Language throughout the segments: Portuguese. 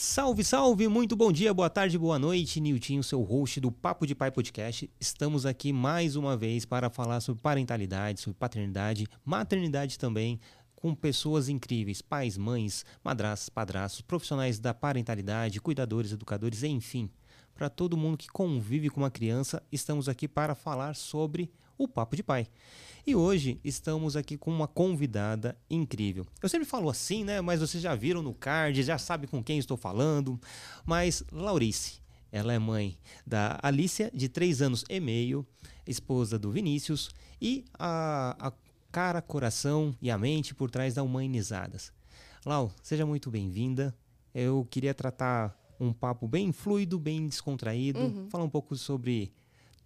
Salve, salve! Muito bom dia, boa tarde, boa noite. Niltinho, seu host do Papo de Pai Podcast. Estamos aqui mais uma vez para falar sobre parentalidade, sobre paternidade, maternidade também, com pessoas incríveis, pais, mães, madrastas, padrastos, profissionais da parentalidade, cuidadores, educadores, enfim. Para todo mundo que convive com uma criança, estamos aqui para falar sobre o Papo de Pai. E hoje estamos aqui com uma convidada incrível. Eu sempre falo assim, né? Mas vocês já viram no card, já sabem com quem estou falando. Mas Laurice, ela é mãe da Alicia, de 3 anos e meio, esposa do Vinícius, e a, a cara, coração e a mente por trás da Humanizadas. Lau, seja muito bem-vinda. Eu queria tratar um papo bem fluido, bem descontraído, Uhum. falar um pouco sobre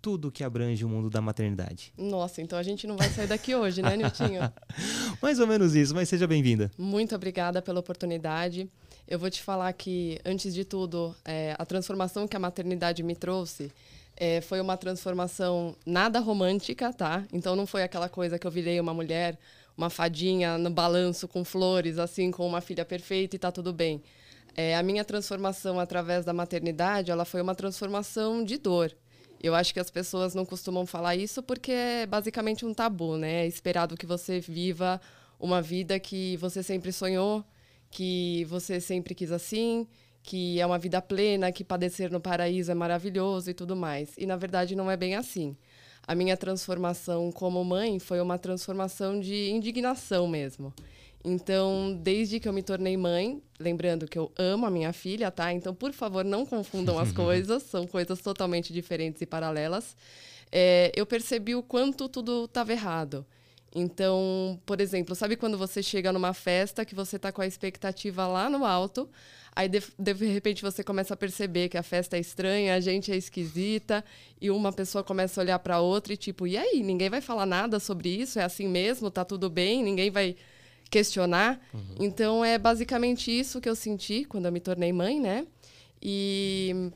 tudo que abrange o mundo da maternidade. Nossa, então a gente não vai sair daqui hoje, né, Niltinho? Mais ou menos isso, mas seja bem-vinda. Muito obrigada pela oportunidade. Eu vou te falar que, antes de tudo, é, a transformação que a maternidade me trouxe é, foi uma transformação nada romântica, tá? Então não foi aquela coisa que eu virei uma mulher, uma fadinha no balanço com flores, assim, com uma filha perfeita e tá tudo bem. É, a minha transformação através da maternidade, ela foi uma transformação de dor. Eu acho que as pessoas não costumam falar isso porque é basicamente um tabu, né? É esperado que você viva uma vida que você sempre sonhou, que você sempre quis assim, que é uma vida plena, que padecer no paraíso é maravilhoso e tudo mais. E na verdade não é bem assim. A minha transformação como mãe foi uma transformação de indignação mesmo. Então, desde que eu me tornei mãe, lembrando que eu amo a minha filha, tá? Então, por favor, não confundam as coisas, são coisas totalmente diferentes e paralelas. É, eu percebi o quanto tudo estava errado. Então, por exemplo, sabe quando você chega numa festa que você está com a expectativa lá no alto, aí de, de repente você começa a perceber que a festa é estranha, a gente é esquisita, e uma pessoa começa a olhar para outra e tipo, e aí, ninguém vai falar nada sobre isso? É assim mesmo? Tá tudo bem? Ninguém vai questionar? Então é basicamente isso que eu senti quando eu me tornei mãe, né? E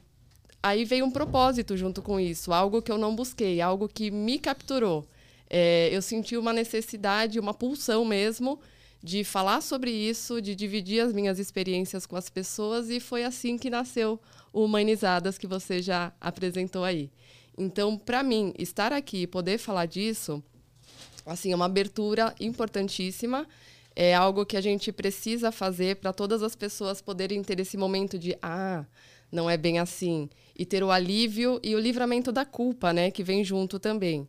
aí veio um propósito junto com isso, algo que eu não busquei, algo que me capturou. É, eu senti uma necessidade, uma pulsão mesmo de falar sobre isso, de dividir as minhas experiências com as pessoas e foi assim que nasceu o Humanizadas que você já apresentou aí. Então, para mim, estar aqui e poder falar disso, assim, é uma abertura importantíssima. É algo que a gente precisa fazer para todas as pessoas poderem ter esse momento de ah, não é bem assim e ter o alívio e o livramento da culpa, né, que vem junto também.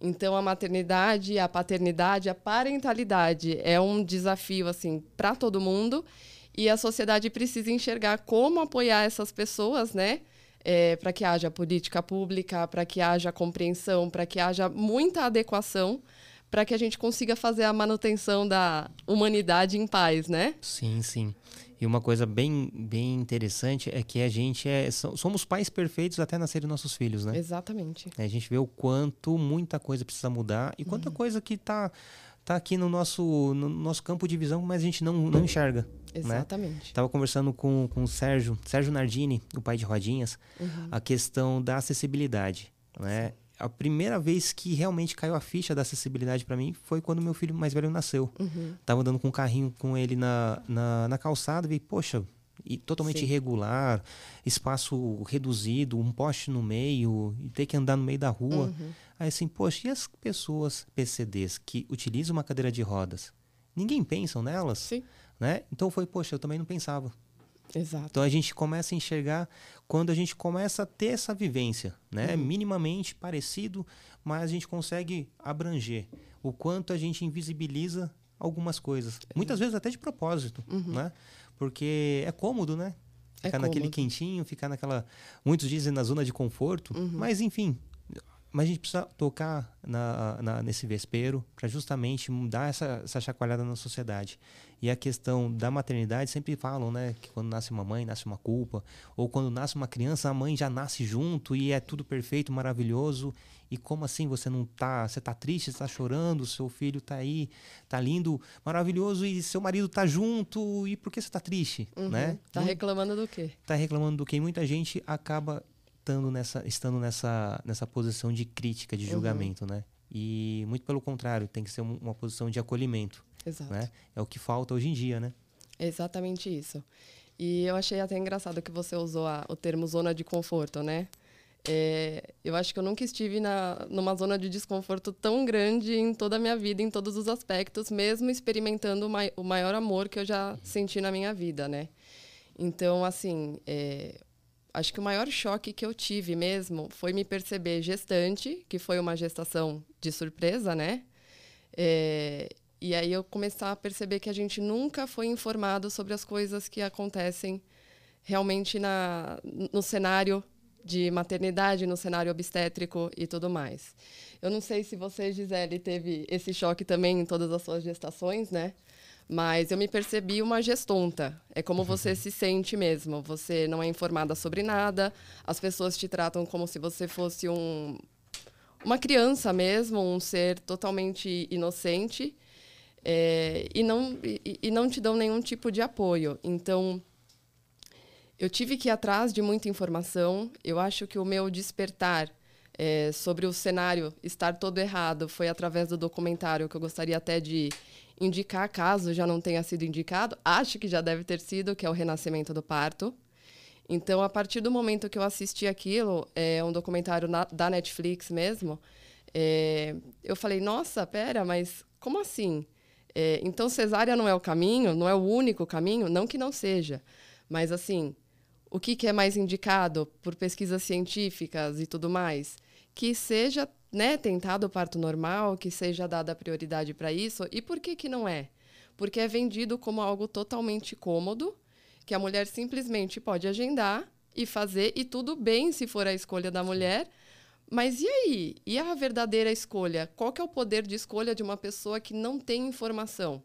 Então a maternidade, a paternidade, a parentalidade é um desafio assim para todo mundo e a sociedade precisa enxergar como apoiar essas pessoas, né? É, para que haja política pública, para que haja compreensão, para que haja muita adequação, para que a gente consiga fazer a manutenção da humanidade em paz, né? Sim, sim. E uma coisa bem, bem interessante é que a gente é. so- Somos pais perfeitos até nascerem nossos filhos, né? Exatamente. A gente vê o quanto muita coisa precisa mudar e quanta coisa que tá, tá aqui no nosso, no nosso campo de visão, mas a gente não, não enxerga. Né? Exatamente. Estava conversando com, com o Sérgio, Sérgio Nardini, o pai de Rodinhas, a questão da acessibilidade. Né? A primeira vez que realmente caiu a ficha da acessibilidade para mim foi quando meu filho mais velho nasceu. Tava andando com um carrinho com ele na, na, na calçada e vi, poxa, e totalmente Sim. irregular, espaço reduzido, um poste no meio, e ter que andar no meio da rua. Aí assim, poxa, e as pessoas PCDs que utilizam uma cadeira de rodas? Ninguém pensa nelas? Sim. né? Então foi, poxa, eu também não pensava. Exato. Então a gente começa a enxergar quando a gente começa a ter essa vivência, né? Minimamente parecido, mas a gente consegue abranger o quanto a gente invisibiliza algumas coisas. Muitas vezes até de propósito, né? Porque é cômodo, né? É Ficar naquele cômodo. quentinho, ficar naquela. Muitos dizem na zona de conforto, mas enfim. Mas a gente precisa tocar na, na- nesse vespeiro para justamente dar essa, essa chacoalhada na sociedade. E a questão da maternidade, sempre falam, né? Que quando nasce uma mãe, nasce uma culpa. Ou quando nasce uma criança, a mãe já nasce junto e é tudo perfeito, maravilhoso. E como assim você não tá. Você tá triste, você tá chorando, seu filho tá aí, tá lindo, maravilhoso, e seu marido tá junto. E por que você tá triste? Né? Tá Não- reclamando do quê? tá reclamando do que muita gente acaba estando nessa, estando nessa, nessa posição de crítica, de julgamento, né? E muito pelo contrário, tem que ser um- uma posição de acolhimento, Exato. né? É o que falta hoje em dia, né? Exatamente isso. E eu achei até engraçado que você usou a, o termo zona de conforto, né? É, eu acho que eu nunca estive na, numa zona de desconforto tão grande em toda a minha vida, em todos os aspectos, mesmo experimentando o, mai, o maior amor que eu já senti na minha vida, né? Então, assim, é, acho que o maior choque que eu tive mesmo foi me perceber gestante, que foi uma gestação de surpresa, né? É, e aí eu começar a perceber que a gente nunca foi informado sobre as coisas que acontecem realmente na, no cenário de maternidade, no cenário obstétrico e tudo mais. Eu não sei se você, Gisele, teve esse choque também em todas as suas gestações, né? Mas eu me percebi uma gestonta. É como uhum. você se sente mesmo. Você não é informada sobre nada. As pessoas te tratam como se você fosse um, uma criança mesmo, um ser totalmente inocente. É, e, não, e, e não te dão nenhum tipo de apoio. Então, eu tive que ir atrás de muita informação. Eu acho que o meu despertar é, sobre o cenário estar todo errado foi através do documentário que eu gostaria até de indicar, caso já não tenha sido indicado, acho que já deve ter sido, que é o Renascimento do Parto. Então, a partir do momento que eu assisti aquilo, é um documentário na, da Netflix mesmo, é, eu falei, nossa, pera, mas como assim? É, então, cesárea não é o caminho, não é o único caminho? Não que não seja, mas assim, o que, que é mais indicado por pesquisas científicas e tudo mais? Que seja né, tentado o parto normal, que seja dada prioridade para isso. E por que, que não é? Porque é vendido como algo totalmente cômodo, que a mulher simplesmente pode agendar e fazer, e tudo bem se for a escolha da mulher. Mas e aí? E a verdadeira escolha? Qual que é o poder de escolha de uma pessoa que não tem informação?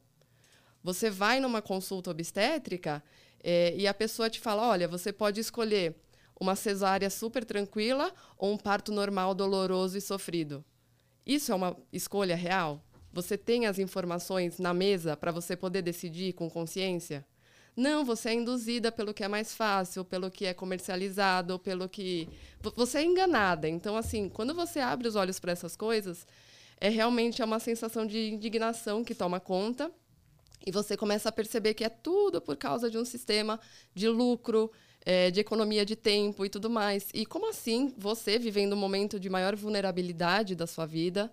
Você vai numa consulta obstétrica é, e a pessoa te fala: olha, você pode escolher uma cesárea super tranquila ou um parto normal doloroso e sofrido. Isso é uma escolha real? Você tem as informações na mesa para você poder decidir com consciência? Não, você é induzida pelo que é mais fácil, pelo que é comercializado, pelo que. Você é enganada. Então, assim, quando você abre os olhos para essas coisas, é realmente uma sensação de indignação que toma conta. E você começa a perceber que é tudo por causa de um sistema de lucro, é, de economia de tempo e tudo mais. E como assim você, vivendo um momento de maior vulnerabilidade da sua vida,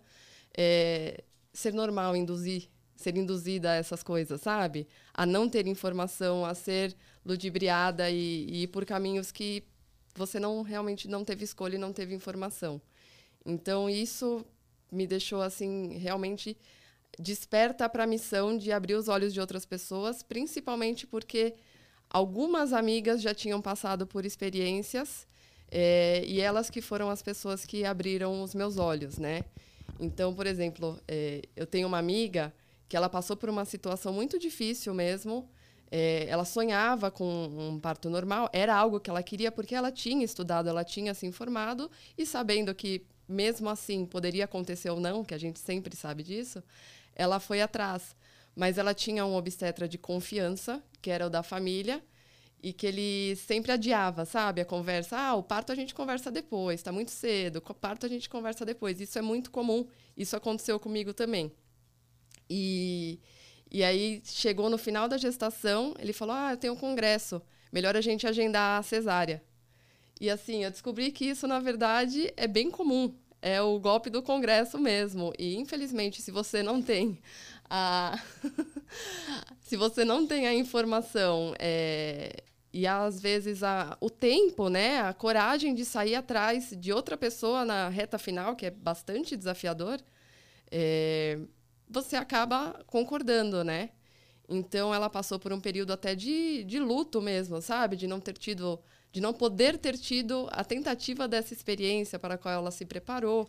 é, ser normal, induzir, ser induzida a essas coisas, sabe? A não ter informação, a ser ludibriada e, e ir por caminhos que você não realmente não teve escolha e não teve informação. Então isso me deixou assim realmente desperta para a missão de abrir os olhos de outras pessoas, principalmente porque algumas amigas já tinham passado por experiências é, e elas que foram as pessoas que abriram os meus olhos, né? Então, por exemplo, é, eu tenho uma amiga que ela passou por uma situação muito difícil mesmo. É, ela sonhava com um parto normal, era algo que ela queria porque ela tinha estudado, ela tinha se informado e sabendo que mesmo assim poderia acontecer ou não, que a gente sempre sabe disso, ela foi atrás mas ela tinha um obstetra de confiança, que era o da família, e que ele sempre adiava, sabe, a conversa. Ah, o parto a gente conversa depois, está muito cedo. O parto a gente conversa depois. Isso é muito comum. Isso aconteceu comigo também. E, e aí chegou no final da gestação, ele falou: Ah, eu tenho um congresso. Melhor a gente agendar a cesárea. E assim, eu descobri que isso, na verdade, é bem comum. É o golpe do congresso mesmo. E, infelizmente, se você não tem a... se você não tem a informação é... e às vezes a... o tempo, né, a coragem de sair atrás de outra pessoa na reta final, que é bastante desafiador, é... você acaba concordando, né? Então ela passou por um período até de, de luto mesmo, sabe? De não ter tido, de não poder ter tido a tentativa dessa experiência para a qual ela se preparou.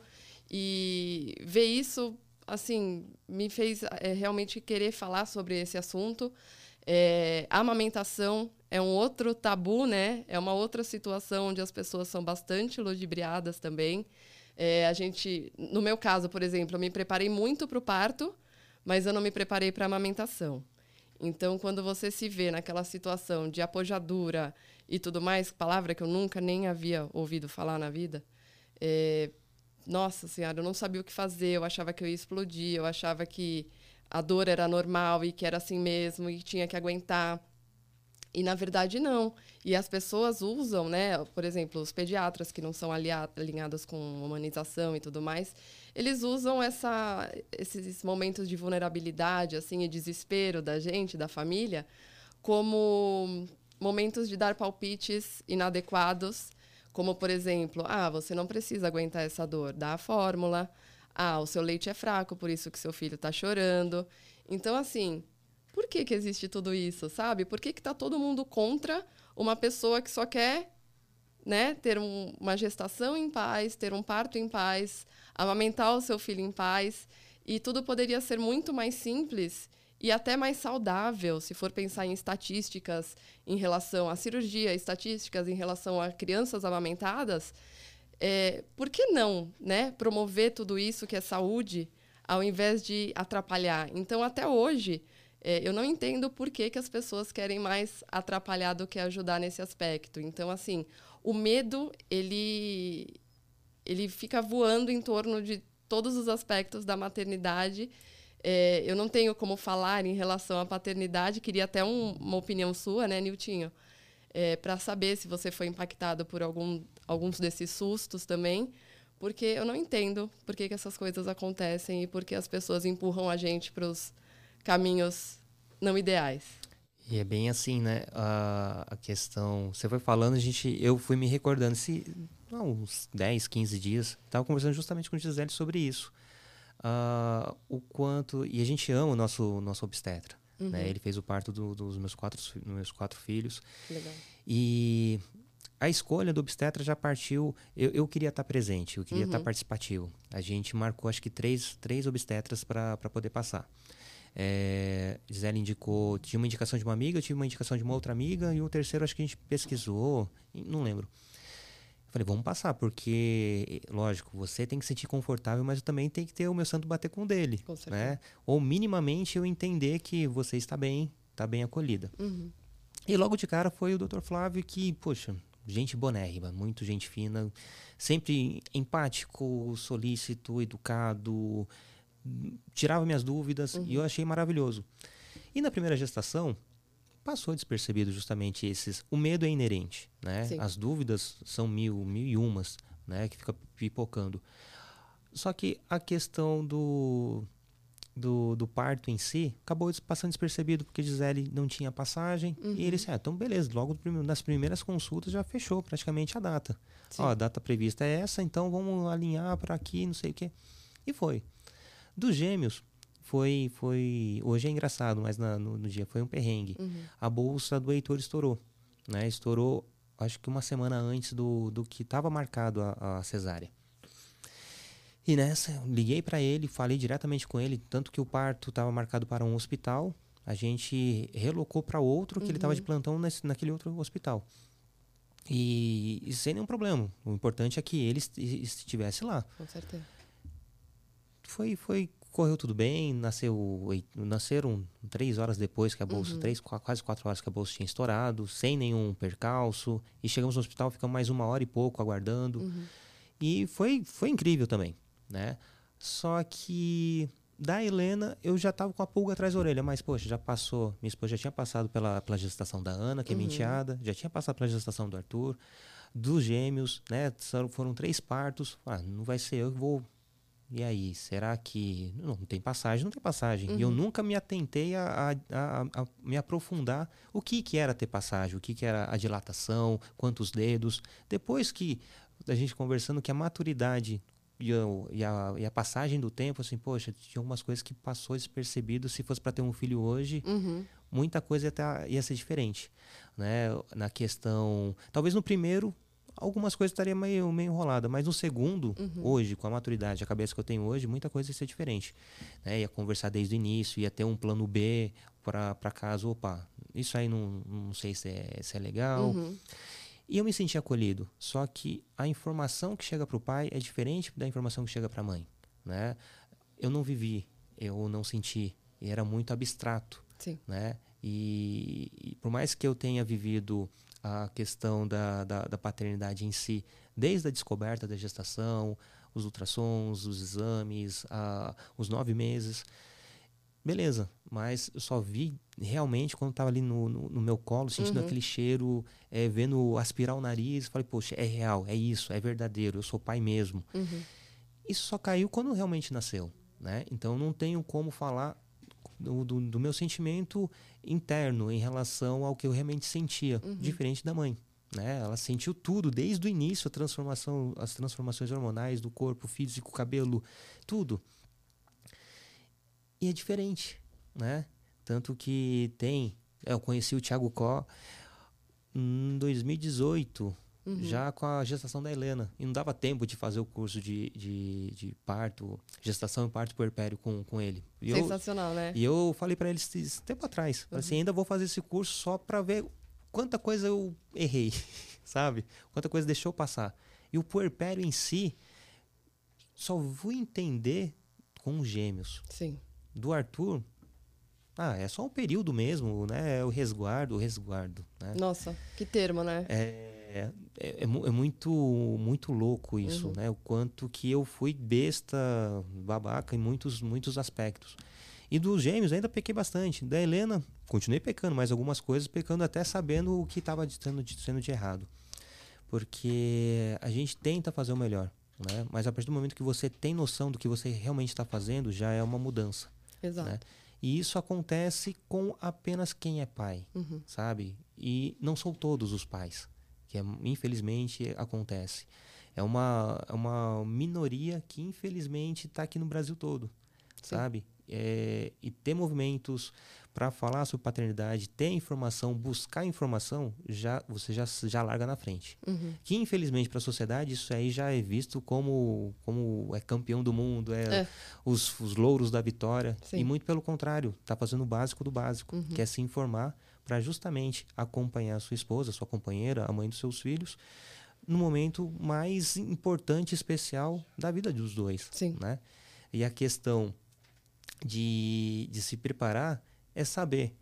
E ver isso assim, me fez é, realmente querer falar sobre esse assunto. É, amamentação é um outro tabu, né? É uma outra situação onde as pessoas são bastante ludibriadas também. É, a gente, no meu caso, por exemplo, eu me preparei muito para o parto, mas eu não me preparei para a amamentação. Então, quando você se vê naquela situação de apojadura e tudo mais, palavra que eu nunca nem havia ouvido falar na vida, é, nossa senhora, eu não sabia o que fazer, eu achava que eu ia explodir, eu achava que a dor era normal e que era assim mesmo e tinha que aguentar. E na verdade não. E as pessoas usam, né? Por exemplo, os pediatras que não são alinhados com humanização e tudo mais, eles usam essa, esses momentos de vulnerabilidade, assim, e desespero da gente, da família, como momentos de dar palpites inadequados, como por exemplo, ah, você não precisa aguentar essa dor, dá a fórmula. Ah, o seu leite é fraco, por isso que seu filho está chorando. Então, assim, por que, que existe tudo isso, sabe? Por que, que tá todo mundo contra uma pessoa que só quer né, ter um, uma gestação em paz, ter um parto em paz, amamentar o seu filho em paz? E tudo poderia ser muito mais simples e até mais saudável, se for pensar em estatísticas em relação à cirurgia, estatísticas em relação a crianças amamentadas. É, por que não né, promover tudo isso que é saúde, ao invés de atrapalhar? Então, até hoje, é, eu não entendo por que, que as pessoas querem mais atrapalhar do que ajudar nesse aspecto. Então, assim, o medo, ele, ele fica voando em torno de todos os aspectos da maternidade. É, eu não tenho como falar em relação à paternidade, queria até um, uma opinião sua, né, Niltinho? É, para saber se você foi impactado por algum, alguns desses sustos também, porque eu não entendo por que, que essas coisas acontecem e por que as pessoas empurram a gente para os caminhos não ideais. E é bem assim, né? A, a questão. Você foi falando, a gente, eu fui me recordando. Se, há uns 10, 15 dias, estava conversando justamente com o Gisele sobre isso. Uh, o quanto. E a gente ama o nosso, nosso obstetra. Né? Uhum. Né? Ele fez o parto do, dos meus quatro, meus quatro filhos. Legal. E a escolha do obstetra já partiu. Eu, eu queria estar presente, eu queria uhum. estar participativo. A gente marcou, acho que, três, três obstetras para poder passar. É, Gisele indicou, tinha uma indicação de uma amiga, eu tive uma indicação de uma outra amiga, e o terceiro acho que a gente pesquisou, não lembro. Falei, vamos passar, porque, lógico, você tem que se sentir confortável, mas eu também tenho que ter o meu santo bater com o dele. Com né? Ou minimamente eu entender que você está bem, está bem acolhida. Uhum. E logo de cara foi o Dr. Flávio que, poxa, gente bonérrima, muito gente fina, sempre empático, solícito, educado, tirava minhas dúvidas uhum. e eu achei maravilhoso. E na primeira gestação, passou despercebido justamente esses. O medo é inerente, né? Sim. As dúvidas são mil, mil e umas, né? Que fica pipocando. Só que a questão do, do, do parto em si acabou passando despercebido porque Gisele não tinha passagem uhum. e ele disse, ah, então beleza, logo nas primeiras consultas já fechou praticamente a data. Ó, a data prevista é essa, então vamos alinhar para aqui, não sei o quê. E foi. Dos gêmeos, foi, foi. Hoje é engraçado, mas na, no, no, dia foi um perrengue. Uhum. A bolsa do Heitor estourou. Né? Estourou, acho que uma semana antes do, do que estava marcado a, a cesárea. E nessa, liguei para ele, falei diretamente com ele, tanto que o parto estava marcado para um hospital, a gente relocou para outro que uhum. ele estava de plantão nesse, naquele outro hospital. E, e, sem nenhum problema. O importante é que ele estivesse lá. Com certeza foi, foi correu tudo bem, nasceu, nasceram três horas depois que a bolsa, uhum. três, quase quatro horas que a bolsa tinha estourado, sem nenhum percalço, e chegamos no hospital, ficamos mais uma hora e pouco aguardando, uhum. e foi, foi incrível também, né? Só que da Helena eu já estava com a pulga atrás da orelha, mas poxa, já passou, minha esposa já tinha passado pela, pela gestação da Ana, que é uhum. já tinha passado pela gestação do Arthur, dos gêmeos, né? Foram três partos, ah, não vai ser eu que vou e aí, será que. Não, não tem passagem, não tem passagem. Uhum. E eu nunca me atentei a, a, a, a, me aprofundar o que, que era ter passagem, o que, que era a dilatação, quantos dedos. Depois que a gente conversando que a maturidade e, eu, e, a, e a passagem do tempo, assim, poxa, tinha algumas coisas que passou despercebido. Se fosse para ter um filho hoje, uhum. muita coisa ia, ter, ia ser diferente. Né? Na questão. Talvez no primeiro algumas coisas estaria meio, meio enrolada, mas no segundo, uhum. hoje, com a maturidade, a cabeça que eu tenho hoje, muita coisa ia ser diferente. Né? Ia conversar desde o início, ia ter um plano B para caso, opa, isso aí não, não sei se é, se é legal. Uhum. E eu me senti acolhido. Só que a informação que chega para o pai é diferente da informação que chega para a mãe. Né? Eu não vivi, eu não senti, era muito abstrato. Sim. Né? E, e por mais que eu tenha vivido a questão da, da, da, paternidade em si, desde a descoberta da gestação, os ultrassons, os exames, a, os nove meses. beleza. Mas eu só vi realmente quando estava ali no, no, no, meu colo, sentindo uhum. aquele cheiro, é, vendo aspirar o nariz. Falei, poxa, é real, é isso, é verdadeiro, eu sou pai mesmo. Uhum. Isso só caiu quando realmente nasceu. Né? Então não tenho como falar do, do, do, meu sentimento interno em relação ao que eu realmente sentia, uhum. diferente da mãe. Né? Ela sentiu tudo desde o início, a transformação, as transformações hormonais do corpo, físico, cabelo, tudo. E é diferente, né? Tanto que tem, eu conheci o Thiago Có em 2018, uhum. já com a gestação da Helena. E não dava tempo de fazer o curso de, de, de parto, gestação e parto puerpério com, com ele. E Sensacional, eu, né? E eu falei para ele esse tempo atrás, uhum. assim, ainda vou fazer esse curso só para ver quanta coisa eu errei, sabe? Quanta coisa deixou passar. E o puerpério em si, só vou entender com os gêmeos. Sim. Do Arthur, ah, é só um período mesmo, né? É o resguardo, o resguardo. Né? Nossa, que termo, né? É, é, é, é, muito, muito louco isso, uhum. né? O quanto que eu fui besta, babaca em muitos, muitos aspectos. E dos gêmeos ainda pequei bastante. Da Helena, continuei pecando, mas algumas coisas pecando até sabendo o que estava sendo, sendo de errado. Porque a gente tenta fazer o melhor, né? Mas a partir do momento que você tem noção do que você realmente está fazendo, já é uma mudança. Exato. Né? E isso acontece com apenas quem é pai, uhum. sabe? E não são todos os pais que é, infelizmente acontece. É uma, é uma minoria que infelizmente está aqui no Brasil todo, Sim. sabe? É, e ter movimentos para falar sobre paternidade, ter informação, buscar informação, já você já, já larga na frente. Uhum. Que infelizmente para a sociedade isso aí já é visto como, como é campeão do mundo, é, é. Os, os louros da vitória. Sim. E muito pelo contrário, está fazendo o básico do básico, uhum. que é se informar para justamente acompanhar a sua esposa, sua companheira, a mãe dos seus filhos, no momento mais importante especial da vida dos dois. Sim. Né? E a questão de, de se preparar é saber,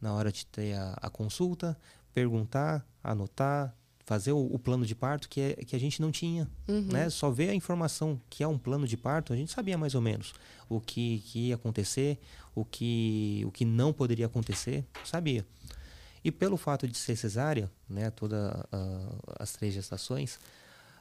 na hora de ter a, a consulta, perguntar, anotar, fazer o, o, plano de parto que, é, que a gente não tinha. Uhum. Né? Só ver a informação que é um plano de parto, a gente sabia mais ou menos o que, que ia acontecer, o que, o que não poderia acontecer, sabia. E pelo fato de ser cesárea, né, todas as três gestações,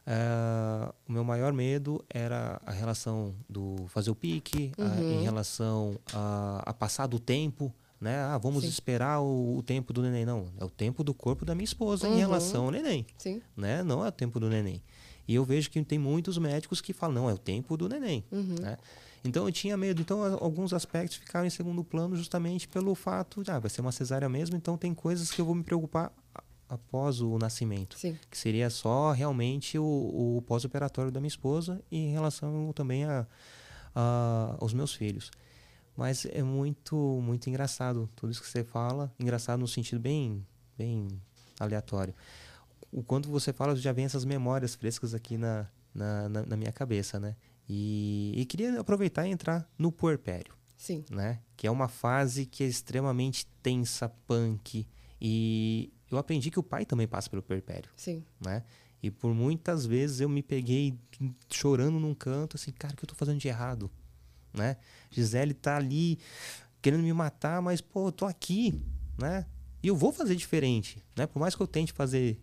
uh, o meu maior medo era a relação do fazer o pique, uhum. a, em relação a, a, passar do tempo, né? Ah, vamos Sim. esperar o, o, tempo do neném. Não, é o tempo do corpo da minha esposa uhum. em relação ao neném. Sim. Né? Não é o tempo do neném. E eu vejo que tem muitos médicos que falam, não, é o tempo do neném. Uhum. Né? Então eu tinha medo. Então alguns aspectos ficaram em segundo plano justamente pelo fato de, ah, vai ser uma cesárea mesmo, então tem coisas que eu vou me preocupar após o nascimento. Sim. Que seria só realmente o, o pós-operatório da minha esposa e em relação também a, a, aos meus filhos. Mas é muito, muito engraçado tudo isso que você fala. Engraçado no sentido bem, bem aleatório. O quanto você fala, já vem essas memórias frescas aqui na, na, na, na minha cabeça, né? E, e queria aproveitar e entrar no puerpério. Sim. Né? Que é uma fase que é extremamente tensa, punk. E eu aprendi que o pai também passa pelo puerpério. Sim. Né? E por muitas vezes eu me peguei chorando num canto, assim, cara, o que eu tô fazendo de errado? Né? Gisele tá ali querendo me matar, mas, pô, eu tô aqui, né? E eu vou fazer diferente, né? Por mais que eu tente fazer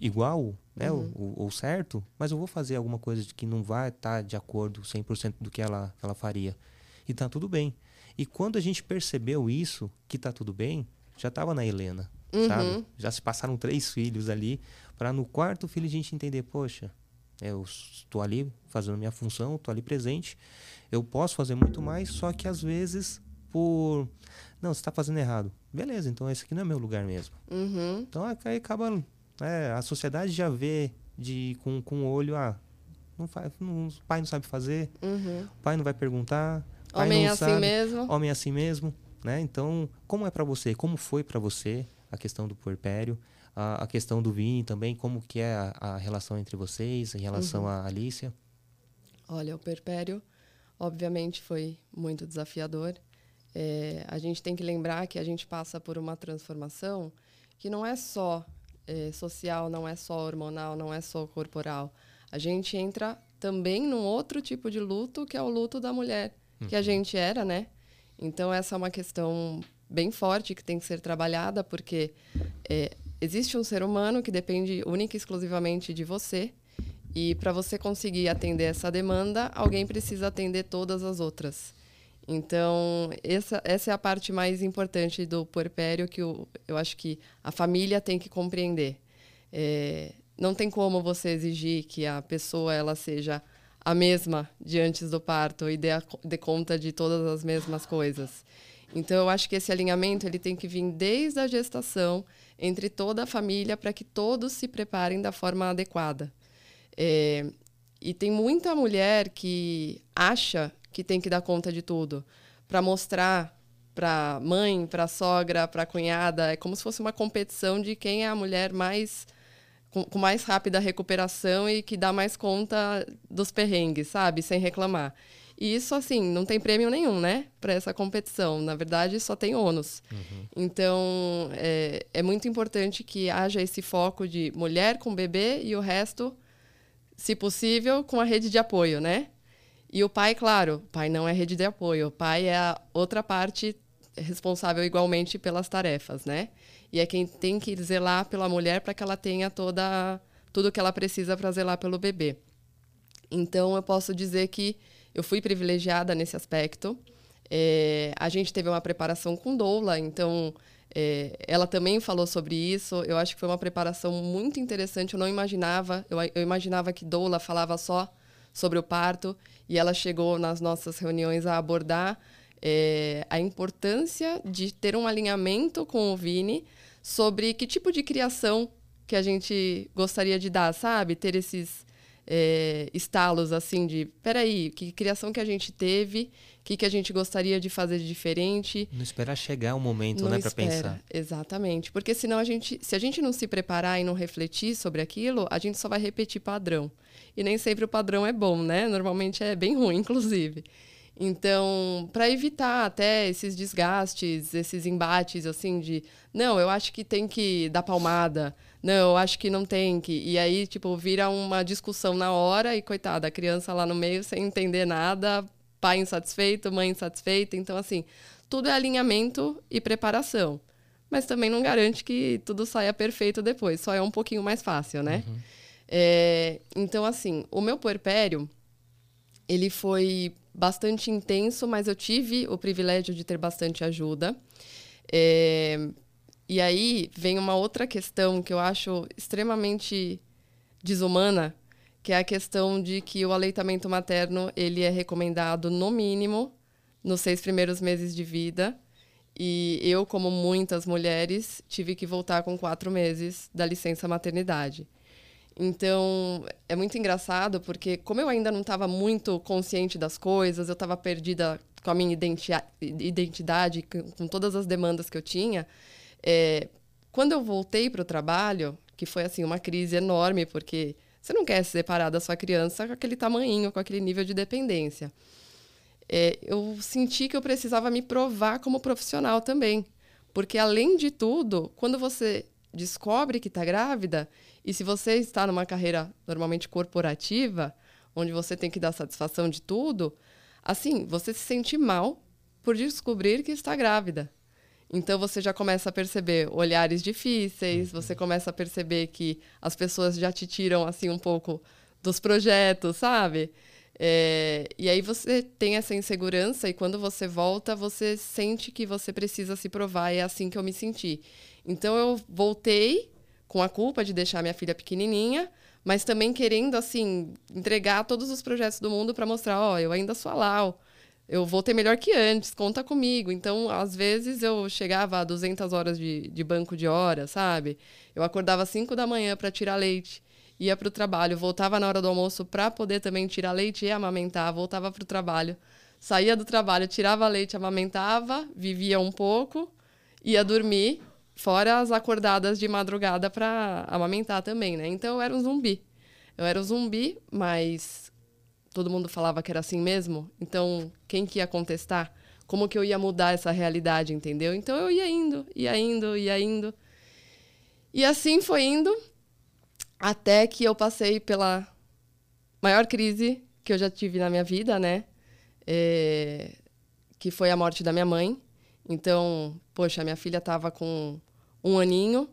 igual, né, uhum. ou, ou, certo, mas eu vou fazer alguma coisa que não vai estar tá de acordo 100% do que ela, ela faria. E tá tudo bem. E quando a gente percebeu isso, que tá tudo bem, já tava na Helena, uhum. sabe? Já se passaram três filhos ali, para no quarto filho a gente entender, poxa, eu estou ali fazendo minha função, estou ali presente, eu posso fazer muito mais, só que às vezes por não, você está fazendo errado. Beleza, então esse aqui não é meu lugar mesmo. Uhum. Então aí acaba é, a sociedade já vê de, com, com o olho, ah, não faz, não, o pai não sabe fazer, uhum. o pai não vai perguntar. Homem é assim sabe, mesmo. Homem é assim mesmo. Né? Então, como é para você? Como foi para você a questão do puerpério? A, a, questão do Vini também, como que é a, a relação entre vocês em relação uhum. à Alicia? Olha, o puerpério, obviamente, foi muito desafiador. É, a gente tem que lembrar que a gente passa por uma transformação que não é só é, social, não é só hormonal, não é só corporal. A gente entra também num outro tipo de luto, que é o luto da mulher, uhum. que a uhum. gente era, né? Então, essa é uma questão bem forte que tem que ser trabalhada, porque é, existe um ser humano que depende única e exclusivamente de você, e para você conseguir atender essa demanda, alguém precisa atender todas as outras. Então, essa, essa é a parte mais importante do puerpério que eu, eu acho que a família tem que compreender. É, não tem como você exigir que a pessoa ela seja a mesma de antes do parto e dê, a, dê conta de todas as mesmas coisas. Então, eu acho que esse alinhamento ele tem que vir desde a gestação, entre toda a família, para que todos se preparem da forma adequada. É, e tem muita mulher que acha que tem que dar conta de tudo, para mostrar para mãe, para sogra, para cunhada, é como se fosse uma competição de quem é a mulher mais com, com, mais rápida recuperação e que dá mais conta dos perrengues, sabe, sem reclamar. E isso, assim, não tem prêmio nenhum, né, para essa competição. Na verdade, só tem ônus. Uhum. Então, é, é muito importante que haja esse foco de mulher com bebê e o resto, se possível, com a rede de apoio, né? E o pai, claro, o pai não é rede de apoio, o pai é a outra parte responsável igualmente pelas tarefas, né? E é quem tem que zelar pela mulher para que ela tenha toda tudo que ela precisa para zelar pelo bebê. Então, eu posso dizer que eu fui privilegiada nesse aspecto. É, a gente teve uma preparação com doula, então é, ela também falou sobre isso. Eu acho que foi uma preparação muito interessante. Eu não imaginava, eu, eu imaginava que doula falava só sobre o parto e ela chegou nas nossas reuniões a abordar é, a importância de ter um alinhamento com o Vini sobre que tipo de criação que a gente gostaria de dar, sabe? Ter esses é, estalos assim de, peraí, que criação que a gente teve, o que, que a gente gostaria de fazer de diferente. Não esperar chegar o momento, não né, para pensar. Exatamente, porque senão a gente, se a gente não se preparar e não refletir sobre aquilo, a gente só vai repetir padrão. E nem sempre o padrão é bom, né? Normalmente é bem ruim, inclusive. Então, para evitar até esses desgastes, esses embates, assim, de não, eu acho que tem que dar palmada, não, eu acho que não tem que. E aí, tipo, vira uma discussão na hora e, coitada, a criança lá no meio sem entender nada, pai insatisfeito, mãe insatisfeita. Então, assim, tudo é alinhamento e preparação. Mas também não garante que tudo saia perfeito depois, só é um pouquinho mais fácil, né? Uhum. É, então, assim, o meu puerpério, ele foi bastante intenso, mas eu tive o privilégio de ter bastante ajuda. É, e aí vem uma outra questão que eu acho extremamente desumana, que é a questão de que o aleitamento materno ele é recomendado no mínimo nos seis primeiros meses de vida. E eu, como muitas mulheres, tive que voltar com quatro meses da licença maternidade. Então, é muito engraçado porque, como eu ainda não estava muito consciente das coisas, eu estava perdida com a minha identidade, com todas as demandas que eu tinha, é, quando eu voltei para o trabalho, que foi assim uma crise enorme, porque você não quer se separar da sua criança com aquele tamanho, com aquele nível de dependência. É, eu senti que eu precisava me provar como profissional também. Porque, além de tudo, quando você descobre que está grávida, e se você está numa carreira normalmente corporativa, onde você tem que dar satisfação de tudo, assim, você se sente mal por descobrir que está grávida. Então você já começa a perceber olhares difíceis, você uhum. começa a perceber que as pessoas já te tiram assim um pouco dos projetos, sabe? É, e aí você tem essa insegurança e quando você volta, você sente que você precisa se provar. E é assim que eu me senti. Então eu voltei com a culpa de deixar minha filha pequenininha, mas também querendo assim entregar todos os projetos do mundo para mostrar, ó, oh, eu ainda sou a Lau, eu vou ter melhor que antes, conta comigo. Então, às vezes eu chegava a 200 horas de, de banco de horas, sabe? Eu acordava às 5 da manhã para tirar leite, ia para o trabalho, voltava na hora do almoço para poder também tirar leite e amamentar, voltava para o trabalho, saía do trabalho, tirava leite, amamentava, vivia um pouco, ia dormir Fora as acordadas de madrugada para amamentar também, né? Então eu era um zumbi. Eu era um zumbi, mas todo mundo falava que era assim mesmo. Então, quem que ia contestar? Como que eu ia mudar essa realidade, entendeu? Então eu ia indo, ia indo, ia indo. E assim foi indo até que eu passei pela maior crise que eu já tive na minha vida, né? É... que foi a morte da minha mãe. Então, poxa, minha filha estava com um aninho.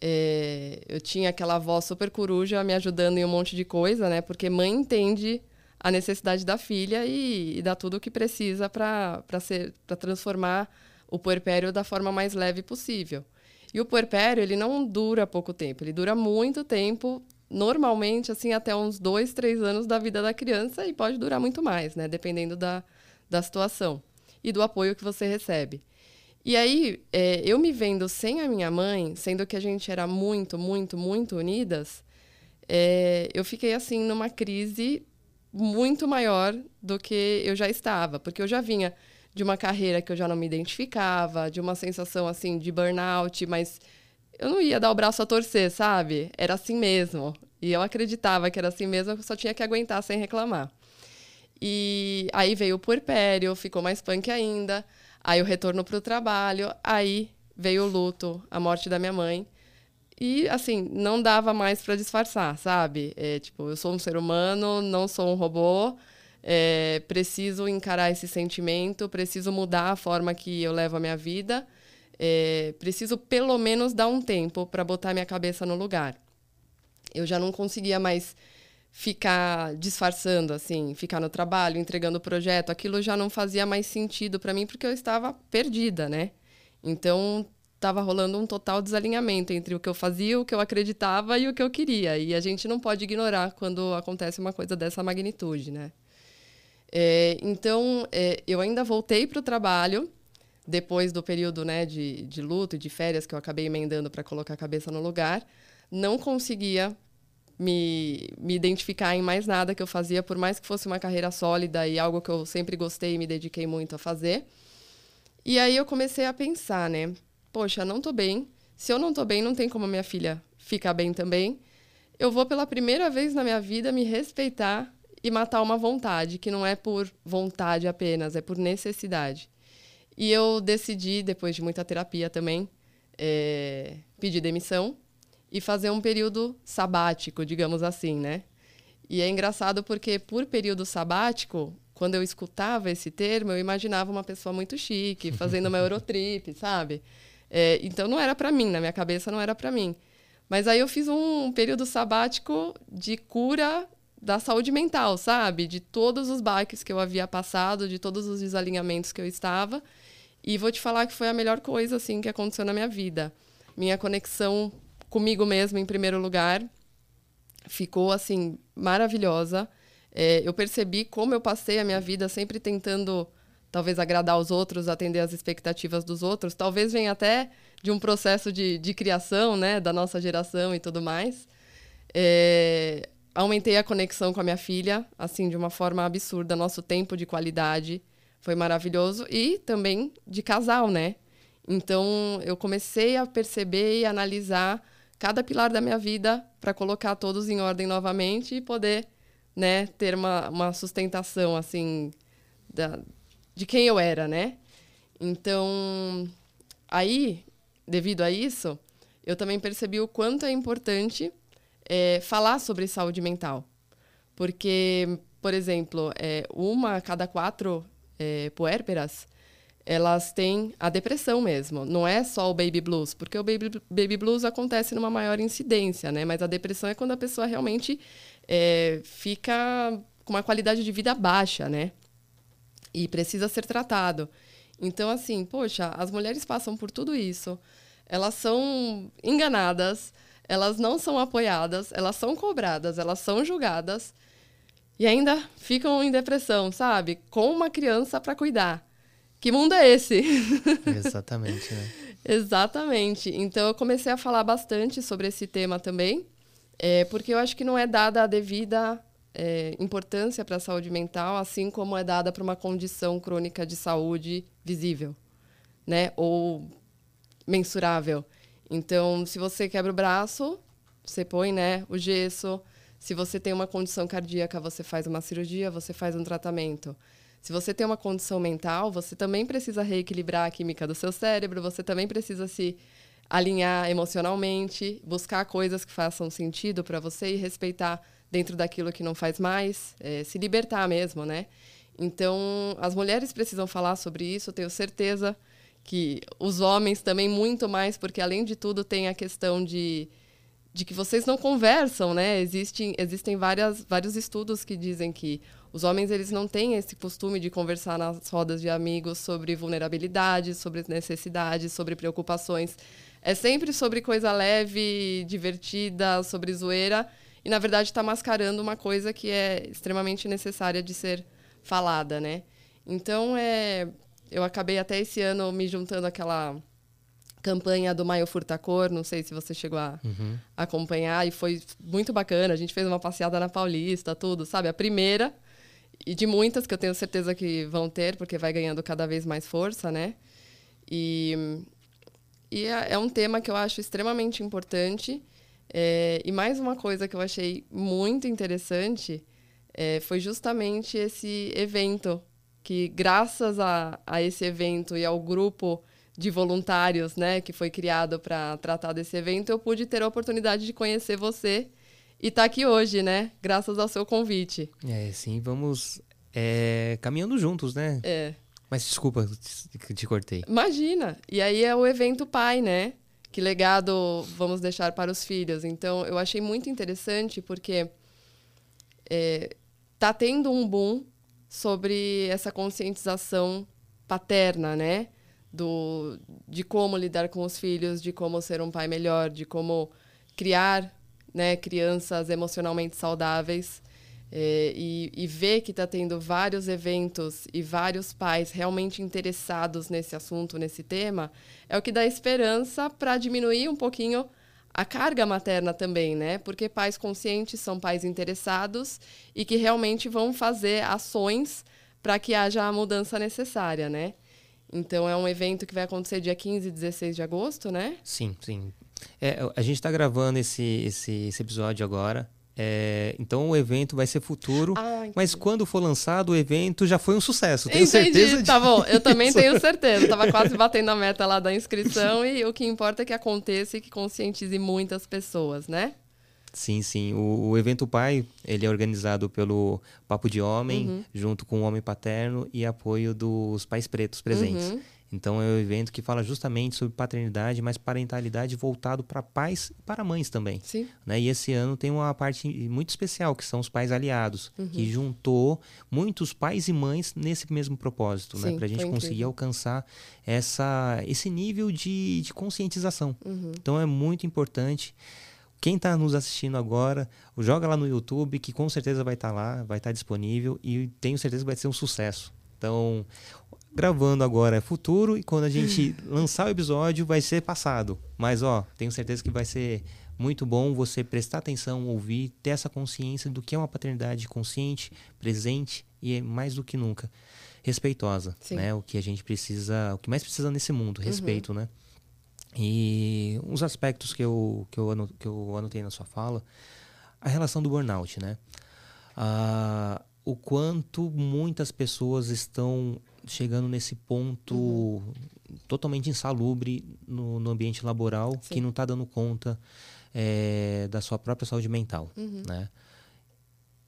É, eu tinha aquela avó super coruja me ajudando em um monte de coisa, né? Porque mãe entende a necessidade da filha e, e dá tudo o que precisa para transformar o puerpério da forma mais leve possível. E o puerpério, ele não dura pouco tempo, ele dura muito tempo, normalmente, assim, até uns dois, três anos da vida da criança e pode durar muito mais, né? Dependendo da, da situação e do apoio que você recebe. E aí, é, eu me vendo sem a minha mãe, sendo que a gente era muito, muito, muito unidas, é, eu fiquei, assim, numa crise muito maior do que eu já estava, porque eu já vinha de uma carreira que eu já não me identificava, de uma sensação assim de burnout, mas eu não ia dar o braço a torcer, sabe? Era assim mesmo. E eu acreditava que era assim mesmo, eu só tinha que aguentar sem reclamar. E aí veio o puerpério, ficou mais punk ainda. Aí o retorno para o trabalho, aí veio o luto, a morte da minha mãe. E, assim, não dava mais para disfarçar, sabe? É, tipo, eu sou um ser humano, não sou um robô. É, preciso encarar esse sentimento, preciso mudar a forma que eu levo a minha vida, é, preciso pelo menos dar um tempo para botar minha cabeça no lugar. Eu já não conseguia mais ficar disfarçando, assim, ficar no trabalho, entregando o projeto, aquilo já não fazia mais sentido para mim porque eu estava perdida, né? Então estava rolando um total desalinhamento entre o que eu fazia, o que eu acreditava e o que eu queria. E a gente não pode ignorar quando acontece uma coisa dessa magnitude, né? É, então, é, eu ainda voltei para o trabalho, depois do período né, de, de luto e de férias que eu acabei emendando para colocar a cabeça no lugar. Não conseguia me, me identificar em mais nada que eu fazia, por mais que fosse uma carreira sólida e algo que eu sempre gostei e me dediquei muito a fazer. E aí eu comecei a pensar, né? Poxa, não tô bem. Se eu não tô bem, não tem como minha filha ficar bem também. Eu vou pela primeira vez na minha vida me respeitar e matar uma vontade, que não é por vontade apenas, é por necessidade. E eu decidi, depois de muita terapia também, é, pedir demissão e fazer um período sabático, digamos assim, né? E é engraçado porque, por período sabático, quando eu escutava esse termo, eu imaginava uma pessoa muito chique, fazendo uma Eurotrip, sabe? É, então não era para mim, na minha cabeça não era para mim. Mas aí eu fiz um período sabático de cura da saúde mental, sabe? De todos os baques que eu havia passado, de todos os desalinhamentos que eu estava. E vou te falar que foi a melhor coisa assim que aconteceu na minha vida. Minha conexão comigo mesma em primeiro lugar ficou assim maravilhosa. É, eu percebi como eu passei a minha vida sempre tentando talvez agradar os outros, atender às expectativas dos outros. Talvez venha até de um processo de, de criação, né, da nossa geração e tudo mais. É, aumentei a conexão com a minha filha, assim, de uma forma absurda. Nosso tempo de qualidade foi maravilhoso. E também de casal, né? Então, eu comecei a perceber e analisar cada pilar da minha vida para colocar todos em ordem novamente e poder né, ter uma, uma sustentação, assim, da, de quem eu era, né? Então, aí, devido a isso, eu também percebi o quanto é importante é, falar sobre saúde mental. Porque, por exemplo, é, uma a cada quatro é, puérperas, elas têm a depressão mesmo. Não é só o baby blues, porque o baby, baby blues acontece numa maior incidência, né? Mas a depressão é quando a pessoa realmente é, fica com uma qualidade de vida baixa, né? E precisa ser tratado. Então, assim, poxa, as mulheres passam por tudo isso. Elas são enganadas, elas não são apoiadas, elas são cobradas, elas são julgadas e ainda ficam em depressão, sabe? Com uma criança para cuidar. Que mundo é esse? Exatamente, né? Exatamente. Então eu comecei a falar bastante sobre esse tema também, é, porque eu acho que não é dada a devida é, importância para a saúde mental, assim como é dada para uma condição crônica de saúde visível, né? Ou mensurável. Então, se você quebra o braço, você põe né, o gesso. Se você tem uma condição cardíaca, você faz uma cirurgia, você faz um tratamento. Se você tem uma condição mental, você também precisa reequilibrar a química do seu cérebro, você também precisa se alinhar emocionalmente, buscar coisas que façam sentido para você e respeitar dentro daquilo que não faz mais, é, se libertar mesmo, né? Então, as mulheres precisam falar sobre isso, eu tenho certeza que os homens também muito mais, porque além de tudo tem a questão de, de que vocês não conversam, né? Existem, existem várias, vários estudos que dizem que os homens eles não têm esse costume de conversar nas rodas de amigos sobre vulnerabilidade, sobre necessidades, sobre preocupações. É sempre sobre coisa leve, divertida, sobre zoeira, e na verdade está mascarando uma coisa que é extremamente necessária de ser falada, né? Então, é, eu acabei até esse ano me juntando àquela campanha do Maio Furtacor, não sei se você chegou a uhum. acompanhar, e foi muito bacana. A gente fez uma passeada na Paulista, tudo, sabe? A primeira, e de muitas que eu tenho certeza que vão ter, porque vai ganhando cada vez mais força, né? E, e é, é um tema que eu acho extremamente importante. É, e mais uma coisa que eu achei muito interessante é, foi justamente esse evento que graças a, a esse evento e ao grupo de voluntários, né, que foi criado para tratar desse evento, eu pude ter a oportunidade de conhecer você e estar tá aqui hoje, né, graças ao seu convite. É, sim, vamos é, caminhando juntos, né? É. Mas desculpa, te, te cortei. Imagina. E aí é o evento pai, né? Que legado vamos deixar para os filhos. Então, eu achei muito interessante porque é, tá tendo um boom sobre essa conscientização paterna, né? Do, de como lidar com os filhos, de como ser um pai melhor, de como criar né, crianças emocionalmente saudáveis. É, e, e ver que está tendo vários eventos e vários pais realmente interessados nesse assunto, nesse tema, é o que dá esperança para diminuir um pouquinho a carga materna também, né? Porque pais conscientes são pais interessados e que realmente vão fazer ações para que haja a mudança necessária, né? Então é um evento que vai acontecer dia 15 e 16 de agosto, né? Sim, sim. É, a gente está gravando esse, esse, esse episódio agora. É, então o evento vai ser futuro, ah, mas quando for lançado o evento já foi um sucesso. Tenho entendi. certeza Tá bom, eu também tenho certeza. Tava quase batendo a meta lá da inscrição e o que importa é que aconteça e que conscientize muitas pessoas, né? Sim, sim. O, o evento Pai, ele é organizado pelo Papo de Homem, uhum. junto com o Homem Paterno e apoio dos pais pretos presentes. Uhum. Então é um evento que fala justamente sobre paternidade, mas parentalidade voltado para pais e para mães também. Sim. Né? E esse ano tem uma parte muito especial, que são os pais aliados, uhum. que juntou muitos pais e mães nesse mesmo propósito, né? para a gente conseguir incrível. alcançar essa, esse nível de, de conscientização. Uhum. Então é muito importante. Quem está nos assistindo agora, joga lá no YouTube, que com certeza vai estar tá lá, vai estar tá disponível e tenho certeza que vai ser um sucesso. Então, gravando agora é futuro e quando a gente lançar o episódio vai ser passado. Mas ó, tenho certeza que vai ser muito bom você prestar atenção, ouvir, ter essa consciência do que é uma paternidade consciente, presente e mais do que nunca respeitosa, Sim. né? O que a gente precisa, o que mais precisa nesse mundo, uhum. respeito, uhum. né? E uns aspectos que eu, que, eu, que eu anotei na sua fala, a relação do burnout, né? Ah, o quanto muitas pessoas estão chegando nesse ponto uhum. totalmente insalubre no, no ambiente laboral, Sim. que não está dando conta é, da sua própria saúde mental, uhum. né?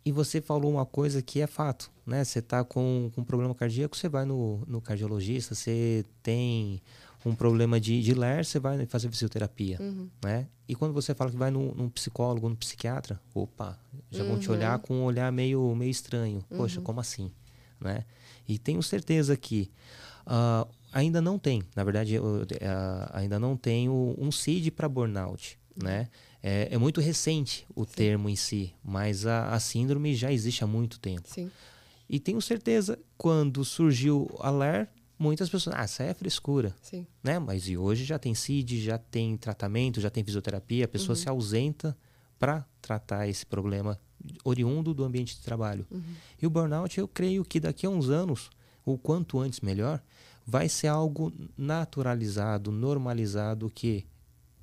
E você falou uma coisa que é fato, né? Você está com, com um problema cardíaco, você vai no, no cardiologista, você tem um problema de, de ler, você vai fazer fisioterapia, uhum. né? E quando você fala que vai num, num psicólogo, num psiquiatra, opa, já uhum. vão te olhar com um olhar meio, meio estranho. Poxa, uhum. como assim, né? E tenho certeza que uh, ainda não tem, na verdade, uh, ainda não tem um CID para burnout, né? É, é, muito recente o Sim. termo em si, mas a, a, síndrome já existe há muito tempo. Sim. E tenho certeza, quando surgiu a LER, muitas pessoas, ah, isso é frescura. Sim. Né? Mas e hoje já tem CID, já tem tratamento, já tem fisioterapia, a pessoa uhum. se ausenta para tratar esse problema oriundo do ambiente de trabalho. Uhum. E o burnout, eu creio que daqui a uns anos, o quanto antes melhor, vai ser algo naturalizado, normalizado, que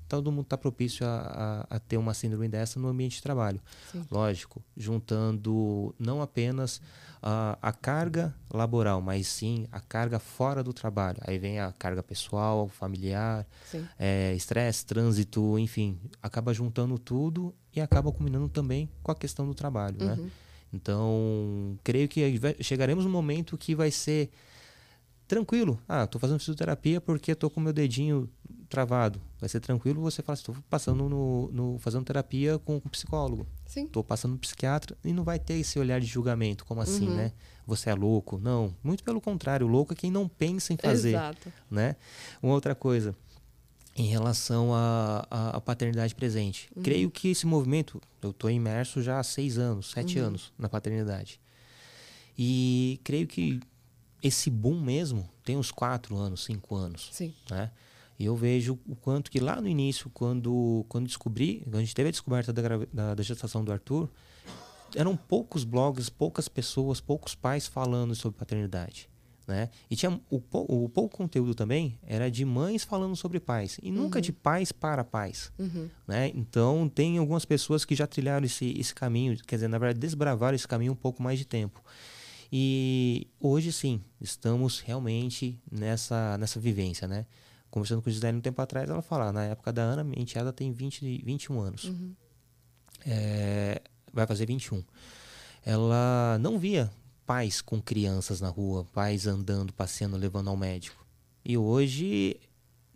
todo mundo está propício a, a, a, ter uma síndrome dessa no ambiente de trabalho. Sim. Lógico, juntando não apenas a, a carga laboral, mas sim a carga fora do trabalho. Aí vem a carga pessoal, familiar, é, estresse, é, trânsito, enfim, acaba juntando tudo e acaba culminando também com a questão do trabalho, né? uhum. né? Então, creio que chegaremos no momento que vai ser tranquilo. Ah, estou fazendo fisioterapia porque estou com meu dedinho travado. Vai ser tranquilo você fala, estou passando no, no, fazendo terapia com, com psicólogo. Estou passando no psiquiatra e não vai ter esse olhar de julgamento, como assim, uhum. né? Você é louco? Não, muito pelo contrário, louco é quem não pensa em fazer, Exato. né? Uma outra coisa, em relação à paternidade presente. Uhum. Creio que esse movimento, eu estou imerso já há seis anos, sete uhum. anos na paternidade. E creio que esse boom mesmo tem uns quatro anos, cinco anos. Sim. Né? E eu vejo o quanto que lá no início, quando, quando descobri, quando a gente teve a descoberta da, da, da gestação do Arthur, eram poucos blogs, poucas pessoas, poucos pais falando sobre paternidade. Né? E tinha o, o, pouco conteúdo também era de mães falando sobre pais e nunca uhum. de pais para pais. Uhum. Né? Então tem algumas pessoas que já trilharam esse, esse caminho, quer dizer, na verdade desbravaram esse caminho um pouco mais de tempo. E hoje sim, estamos realmente nessa, nessa vivência, né? Conversando com a Gisele um tempo atrás, ela fala, na época da Ana, minha enteada tem 20, 21 anos. Uhum. É, vai fazer 21. Ela não via pais com crianças na rua, pais andando, passeando, levando ao médico. E hoje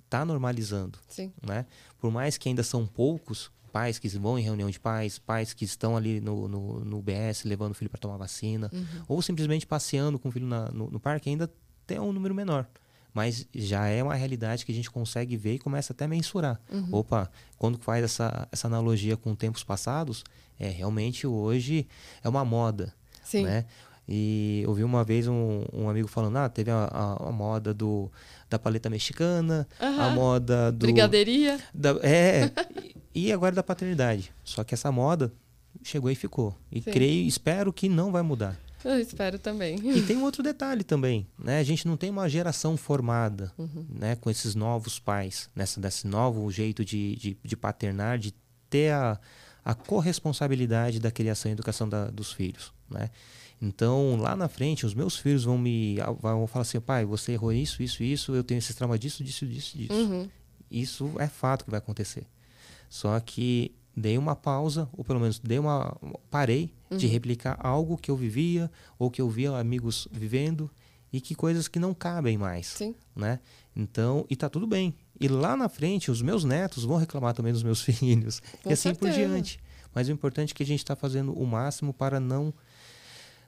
está normalizando. Sim. Né? Por mais que ainda são poucos pais que vão em reunião de pais, pais que estão ali no, no, no BS levando o filho para tomar vacina, uhum. ou simplesmente passeando com o filho na, no, no parque, ainda tem um número menor mas já é uma realidade que a gente consegue ver e começa até a mensurar. Uhum. Opa, quando faz essa, essa analogia com tempos passados, é realmente hoje é uma moda. Sim. Né? E ouvi uma vez um, um amigo falando, ah, teve a, a, a moda do, da paleta mexicana, uhum. a moda do... Brigadeiria. Da, é, e agora da paternidade. Só que essa moda chegou e ficou. E Sim. creio, espero que não vai mudar. Eu espero também. E tem um outro detalhe também, né? A gente não tem uma geração formada, uhum. né? Com esses novos pais, nessa desse novo jeito de, de, de paternar, de ter a, a corresponsabilidade da criação e educação da, dos filhos, né? Então, lá na frente, os meus filhos vão me vão falar assim, pai, você errou isso, isso, isso, eu tenho esse trauma disso, disso, disso, disso. Uhum. Isso é fato que vai acontecer. Só que dei uma pausa, ou pelo menos dei uma parei uhum. de replicar algo que eu vivia ou que eu via amigos vivendo e que coisas que não cabem mais, Sim. né? Então, e tá tudo bem. E lá na frente, os meus netos vão reclamar também dos meus filhos Com e assim certeza. por diante. Mas o importante é que a gente está fazendo o máximo para não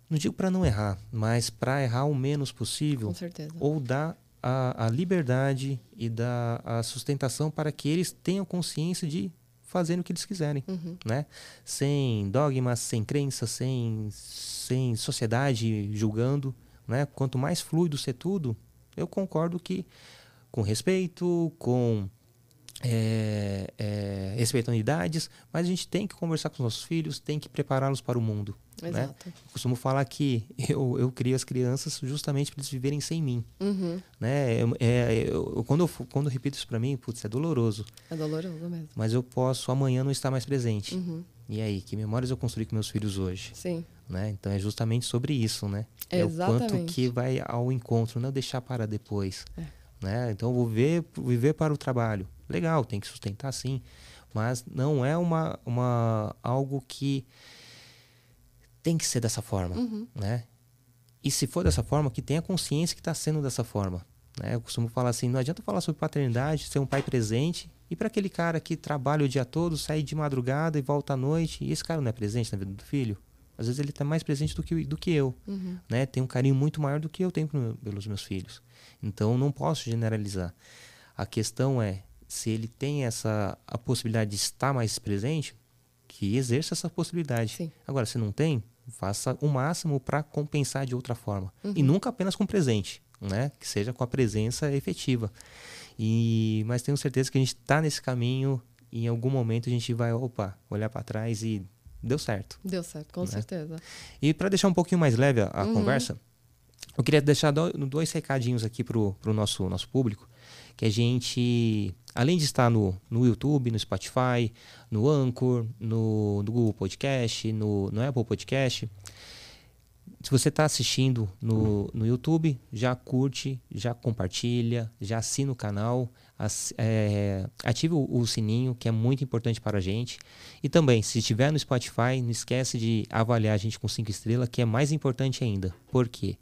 não digo para não errar, mas para errar o menos possível. Com certeza. Ou dar a, a liberdade e dar a sustentação para que eles tenham consciência de fazerem o que eles quiserem, uhum. né? Sem dogmas, sem crenças, sem, sem sociedade julgando, né? Quanto mais fluido ser tudo, eu concordo que com respeito, com é, é, respeitando idades, mas a gente tem que conversar com os nossos filhos, tem que prepará-los para o mundo. Né? Exato. Costumo falar que eu, eu crio as crianças justamente para eles viverem sem mim. Uhum. Né? É, é, eu, quando, eu, quando eu repito isso para mim, putz, é doloroso. É doloroso mesmo. Mas eu posso amanhã não estar mais presente. Uhum. E aí, que memórias eu construí com meus filhos hoje? Sim. Né? Então é justamente sobre isso, né? É o quanto que vai ao encontro, não deixar para depois. É. Né? Então vou ver, viver para o trabalho. Legal, tem que sustentar sim, mas não é uma, uma algo que tem que ser dessa forma, uhum. né? E se for dessa forma, que tenha consciência que está sendo dessa forma. Né? Eu costumo falar assim, não adianta falar sobre paternidade, ser um pai presente, e para aquele cara que trabalha o dia todo, sai de madrugada e volta à noite, e esse cara não é presente na vida do filho, às vezes ele está mais presente do que, do que eu. Uhum. Né? Tem um carinho muito maior do que eu tenho pelos meus filhos. Então não posso generalizar. A questão é, se ele tem essa a possibilidade de estar mais presente, que exerça essa possibilidade. Sim. Agora, se não tem, faça o máximo para compensar de outra forma. Uhum. E nunca apenas com presente, né? Que seja com a presença efetiva. E mas tenho certeza que a gente está nesse caminho e em algum momento a gente vai, opa, olhar para trás e deu certo. Deu certo, com né? certeza. E para deixar um pouquinho mais leve a, a Uhum. conversa, eu queria deixar do- dois recadinhos aqui pro, pro nosso, nosso público, que a gente, além de estar no, no YouTube, no Spotify, no Anchor, no, no Google Podcast, no, no Apple Podcast, se você está assistindo no, no YouTube, já curte, já compartilha, já assina o canal, as, é, ative o, o, sininho, que é muito importante para a gente. E também, se estiver no Spotify, não esquece de avaliar a gente com cinco estrelas, que é mais importante ainda. Por quê?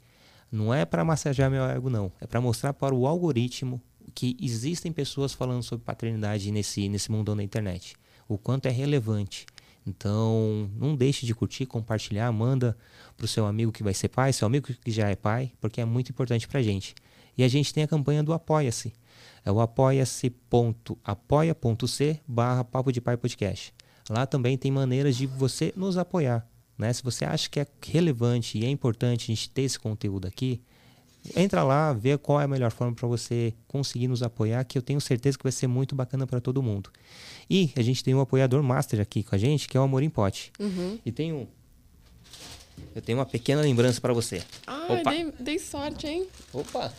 Não é para massagear meu ego, não. É para mostrar para o algoritmo que existem pessoas falando sobre paternidade nesse, nesse mundão da internet. O quanto é relevante. Então, não deixe de curtir, compartilhar, manda para o seu amigo que vai ser pai, seu amigo que já é pai, porque é muito importante para a gente. E a gente tem a campanha do Apoia-se. É o apoia-se.apoia.c barra Papo de Pai Podcast. Lá também tem maneiras de você nos apoiar. Né? Se você acha que é relevante e é importante a gente ter esse conteúdo aqui, entra lá, vê qual é a melhor forma para você conseguir nos apoiar, que eu tenho certeza que vai ser muito bacana para todo mundo. E a gente tem um apoiador master aqui com a gente, que é o Amor em Pote. Uhum. E tem um. Eu tenho uma pequena lembrança para você. Ai, dei, dei, sorte, hein? Opa!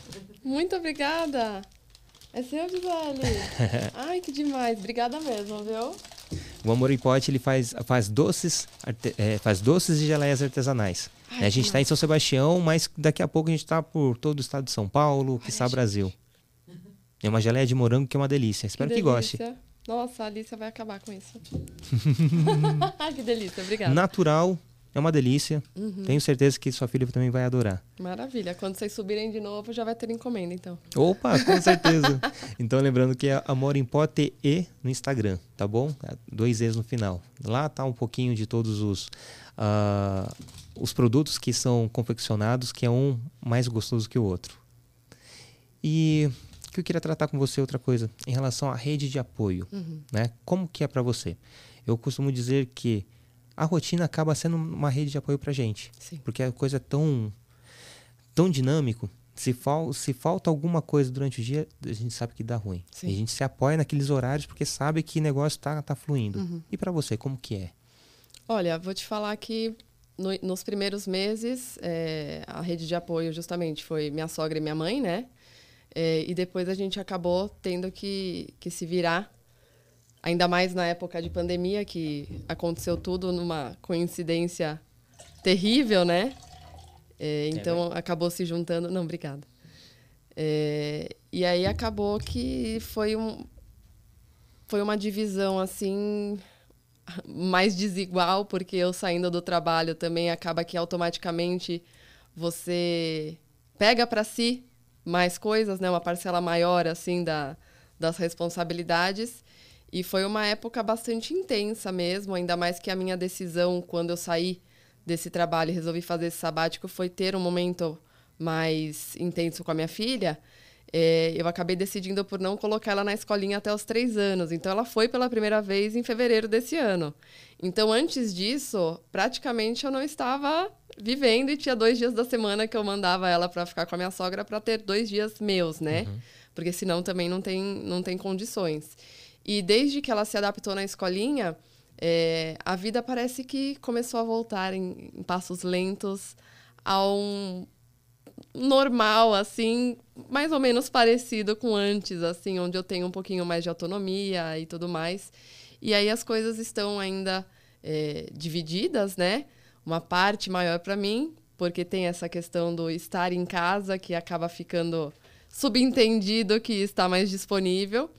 Muito obrigada! É seu, Gisele? Ai, que demais! Obrigada mesmo, viu? O Amor em Pote ele faz, faz, doces, é, faz doces e geleias artesanais. Ai, a gente está em São Sebastião, mas daqui a pouco a gente está por todo o estado de São Paulo, que está Brasil. É uma geleia de morango que é uma delícia. Espero que, que goste. Nossa, a Alicia vai acabar com isso. que delícia, obrigada. Natural, é uma delícia. Uhum. Tenho certeza que sua filha também vai adorar. Maravilha. Quando vocês subirem de novo, já vai ter encomenda, então. Opa, com certeza. então, lembrando que é Amor em Pó TE no Instagram, tá bom? Dois E's no final. Lá tá um pouquinho de todos os, uh, os produtos que são confeccionados, que é um mais gostoso que o outro. E que eu queria tratar com você outra coisa em relação à rede de apoio, uhum. né? Como que é para você? Eu costumo dizer que a rotina acaba sendo uma rede de apoio para gente, Sim. porque a coisa é tão tão dinâmico. Se, fal, se falta alguma coisa durante o dia, a gente sabe que dá ruim. A gente se apoia naqueles horários porque sabe que o negócio tá, tá fluindo. Uhum. E para você, como que é? Olha, vou te falar que no, nos primeiros meses, é, a rede de apoio justamente foi minha sogra e minha mãe, né? É, e depois a gente acabou tendo que, que se virar, ainda mais na época de pandemia, que aconteceu tudo numa coincidência terrível, né? É, então é acabou se juntando. Não, obrigada. É, e aí acabou que foi um foi uma divisão assim mais desigual porque eu saindo do trabalho também acaba que automaticamente você pega para si mais coisas, né? Uma parcela maior, assim, da, das responsabilidades. E foi uma época bastante intensa mesmo, ainda mais que a minha decisão, quando eu saí desse trabalho e resolvi fazer esse sabático, foi ter um momento mais intenso com a minha filha. É, eu acabei decidindo por não colocar ela na escolinha até os três anos. Então, ela foi pela primeira vez em fevereiro desse ano. Então, antes disso, praticamente eu não estava vivendo e tinha dois dias da semana que eu mandava ela para ficar com a minha sogra para ter dois dias meus, né? Uhum. Porque senão também não tem, não tem condições. E desde que ela se adaptou na escolinha, é, a vida parece que começou a voltar em, em passos lentos a um normal, assim, mais ou menos parecido com antes, assim, onde eu tenho um pouquinho mais de autonomia e tudo mais. E aí as coisas estão ainda é, divididas, né? Uma parte maior para mim, porque tem essa questão do estar em casa, que acaba ficando subentendido que está mais disponível,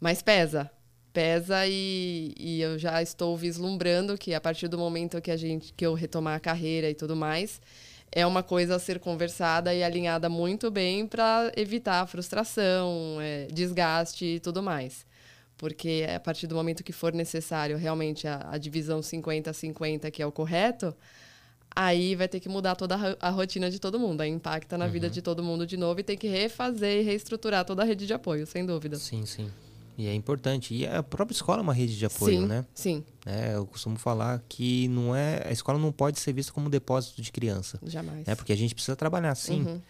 mas pesa. Pesa e, e eu já estou vislumbrando que a partir do momento que a gente que eu retomar a carreira e tudo mais, é uma coisa a ser conversada e alinhada muito bem para evitar frustração, é, desgaste e tudo mais. Porque a partir do momento que for necessário realmente a, a divisão 50-50, que é o correto, aí vai ter que mudar toda a, a rotina de todo mundo. Aí impacta na uhum. vida de todo mundo de novo e tem que refazer e reestruturar toda a rede de apoio, sem dúvida. Sim, sim. E é importante. E a própria escola é uma rede de apoio, sim, né? Sim. É, eu costumo falar que não é a escola não pode ser vista como um depósito de criança. Jamais. Né? Porque a gente precisa trabalhar, sim. Uhum.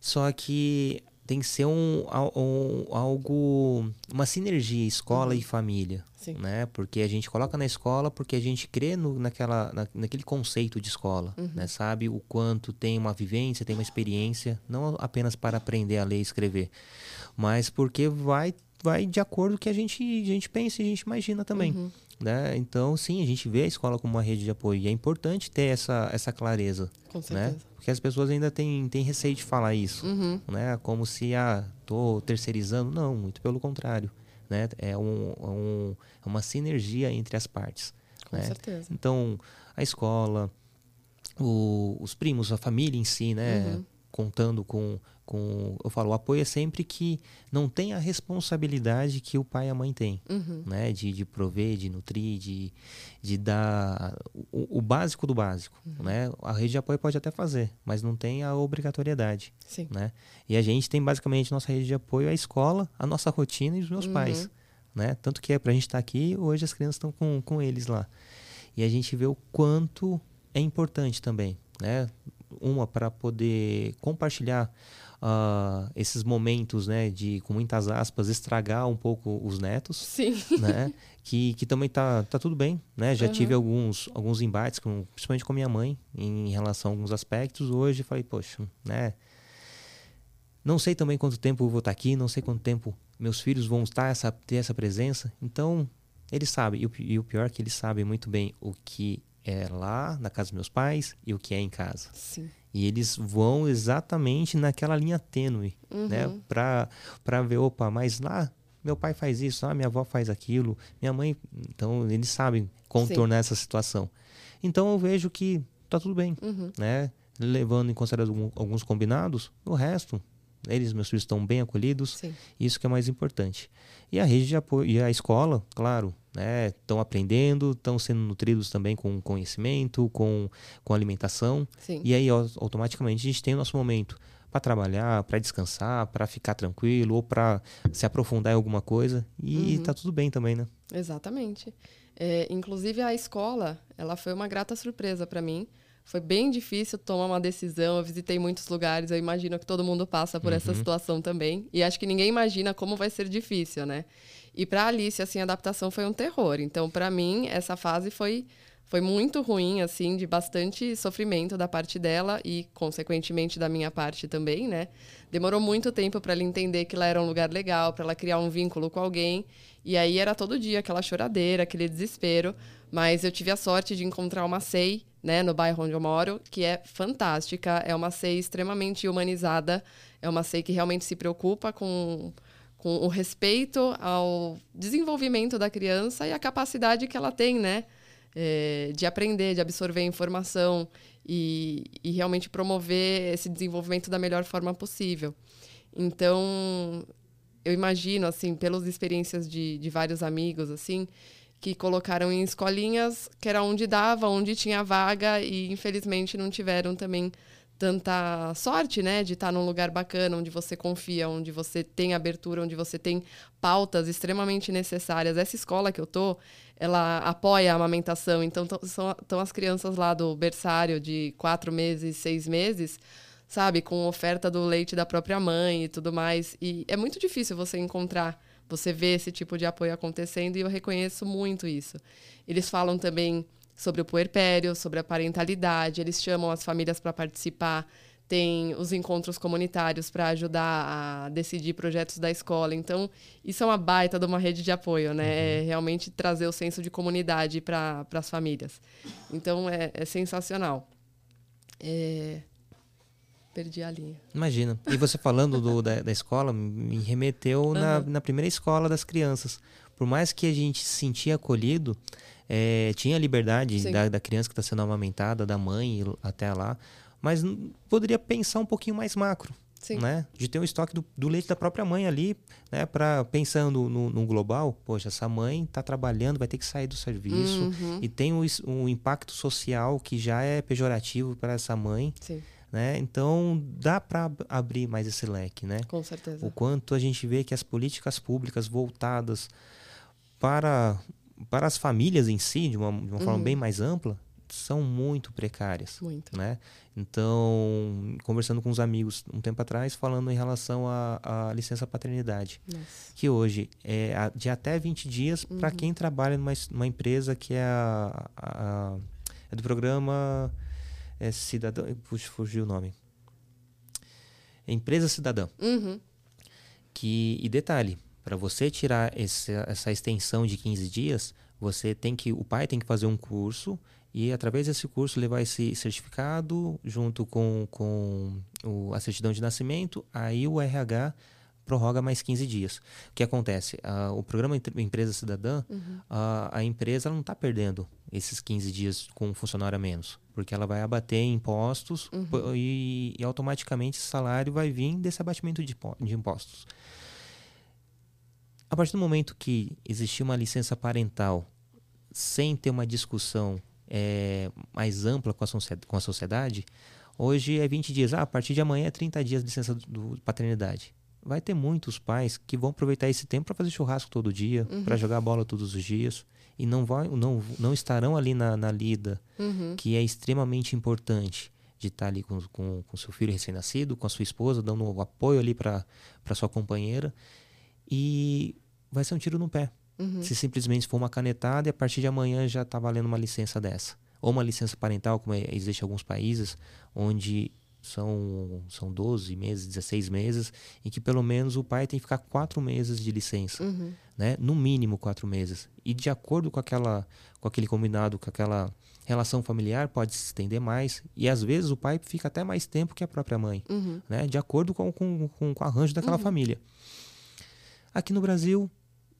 Só que tem que ser um, um, algo uma sinergia escola uhum. e família Sim. né porque a gente coloca na escola porque a gente crê no, naquela na, naquele conceito de escola uhum. né sabe o quanto tem uma vivência tem uma experiência não apenas para aprender a ler e escrever mas porque vai vai de acordo com o que a gente, a gente pensa e a gente imagina também. Uhum. Né? Então, sim, a gente vê a escola como uma rede de apoio. E é importante ter essa, essa clareza. Com Né? certeza. Porque as pessoas ainda têm, têm receio de falar isso. Uhum. Né? Como se, ah, tô terceirizando. Não, muito pelo contrário. Né? É, um, é um- é uma sinergia entre as partes. Com né? certeza. Então, a escola, o- os primos, a família em si, né? Uhum. Contando com, com. Eu falo, o apoio é sempre que não tem a responsabilidade que o pai e a mãe têm. Uhum. Né? De, de prover, de nutrir, de, de dar o, o básico do básico. Uhum. Né? A rede de apoio pode até fazer, mas não tem a obrigatoriedade. Sim. Né? E a gente tem basicamente nossa rede de apoio, a escola, a nossa rotina e os meus Uhum. pais. Né? Tanto que é pra gente estar aqui, hoje as crianças estão com, com eles lá. E a gente vê o quanto é importante também, né? Uma para poder compartilhar ah, esses momentos, né, de com muitas aspas estragar um pouco os netos, Sim. né? Que, que também tá, tá tudo bem, né? Já Uhum. tive alguns alguns embates, com, principalmente com minha mãe, em relação a alguns aspectos. Hoje falei, poxa, né? Não sei também quanto tempo eu vou estar aqui, não sei quanto tempo meus filhos vão estar essa, ter essa presença. Então, eles sabem. E o, e o pior é que eles sabem muito bem o que é lá na casa dos meus pais e o que é em casa. Sim. E eles vão exatamente naquela linha tênue, né? Uhum. Pra, pra ver, opa, mas lá meu pai faz isso, ah, minha avó faz aquilo, minha mãe. Então, eles sabem contornar essa situação. Então, eu vejo que tá tudo bem, Uhum. né? Levando em consideração alguns combinados, o resto, eles, meus filhos, estão bem acolhidos, Sim. isso que é mais importante. E a rede de apoio, e a escola, claro, né? Estão aprendendo, estão sendo nutridos também com conhecimento, com, com alimentação. Sim. E aí, au- automaticamente, a gente tem o nosso momento para trabalhar, para descansar, para ficar tranquilo ou para se aprofundar em alguma coisa. E Uhum. tá tudo bem também, né? Exatamente. É, inclusive a escola, ela foi uma grata surpresa para mim. Foi bem difícil tomar uma decisão. Eu visitei muitos lugares. Eu imagino que todo mundo passa por essa Uhum. situação também. E acho que ninguém imagina como vai ser difícil, né? E para Alice, assim, a adaptação foi um terror. Então, para mim, essa fase foi foi muito ruim, assim, de bastante sofrimento da parte dela e, consequentemente, da minha parte também, né? Demorou muito tempo para ela entender que lá era um lugar legal, para ela criar um vínculo com alguém. E aí era todo dia aquela choradeira, aquele desespero. Mas eu tive a sorte de encontrar uma SEI, né, no bairro onde eu moro, que é fantástica. É uma SEI extremamente humanizada. É uma SEI que realmente se preocupa com, com o respeito ao desenvolvimento da criança e a capacidade que ela tem, né? é, de aprender, de absorver informação e, e realmente promover esse desenvolvimento da melhor forma possível. Então, eu imagino, assim, pelas experiências de, de vários amigos, assim, que colocaram em escolinhas que era onde dava, onde tinha vaga e, infelizmente, não tiveram também tanta sorte, né, de estar num lugar bacana, onde você confia, onde você tem abertura, onde você tem pautas extremamente necessárias. Essa escola que eu tô, ela apoia a amamentação, então estão as crianças lá do berçário de quatro meses, seis meses, sabe, com oferta do leite da própria mãe e tudo mais. E é muito difícil você encontrar, você ver esse tipo de apoio acontecendo e eu reconheço muito isso. Eles falam também sobre o puerpério, sobre a parentalidade, eles chamam as famílias para participar, tem os encontros comunitários para ajudar a decidir projetos da escola. Então, isso é uma baita de uma rede de apoio, né? É realmente trazer o senso de comunidade para as famílias. Então, é, é sensacional. É, Perdi a linha. Imagina. E você falando do- da, da escola, me remeteu na, na primeira escola das crianças. Por mais que a gente se sentia acolhido, eh, tinha a liberdade da, da criança que está sendo amamentada, da mãe até lá, mas poderia pensar um pouquinho mais macro. Sim. Né? De ter um estoque do, do leite da própria mãe ali, né? Pra, pensando no, no global, poxa, essa mãe está trabalhando, vai ter que sair do serviço Uhum. e tem um, um impacto social que já é pejorativo para essa mãe Sim, né? Então dá para abrir mais esse leque, né? com certeza. O quanto a gente vê que as políticas públicas voltadas para, para as famílias em si, de uma, de uma forma Uhum. bem mais ampla, são muito precárias, Muito. né? Então, conversando com uns amigos um tempo atrás, falando em relação à licença paternidade, Nossa. que hoje é de até 20 dias para Uhum. quem trabalha numa, numa empresa que é, a- a- é do programa é, Cidadão. Puxa, fugiu o nome. Empresa Cidadã. Uhum. Que, e detalhe, para você tirar esse, essa extensão de 15 dias, você tem que o pai tem que fazer um curso e através desse curso levar esse certificado junto com, com o, a certidão de nascimento, aí o RH prorroga mais 15 dias. O que acontece? Uh, o programa Empresa Cidadã, uhum. uh, a empresa não está perdendo esses 15 dias com um funcionário a menos, porque ela vai abater impostos uhum. e, e, automaticamente esse salário vai vir desse abatimento de, de impostos. A partir do momento que existir uma licença parental sem ter uma discussão é, mais ampla com a, com a sociedade, hoje é 20 dias. Ah, a partir de amanhã é 30 dias de licença de paternidade vai ter muitos pais que vão aproveitar esse tempo para fazer churrasco todo dia, uhum. para jogar bola todos os dias e não vai, não, não estarão ali na, na lida, uhum. que é extremamente importante de estar ali com, com, com seu filho recém-nascido, com a sua esposa, dando um apoio ali para sua companheira e vai ser um tiro no pé. Uhum. Se simplesmente for uma canetada e a partir de amanhã já está valendo uma licença dessa. Ou uma licença parental, como é, existe em alguns países, onde são, são 12 meses, 16 meses, em que pelo menos o pai tem que ficar quatro meses de licença, uhum. né? No mínimo quatro meses. E de acordo com, aquela, com aquele combinado, com aquela relação familiar, pode se estender mais. E às vezes o pai fica até mais tempo que a própria mãe, uhum. né? De acordo com, com, com, com o arranjo daquela uhum. família. Aqui no Brasil,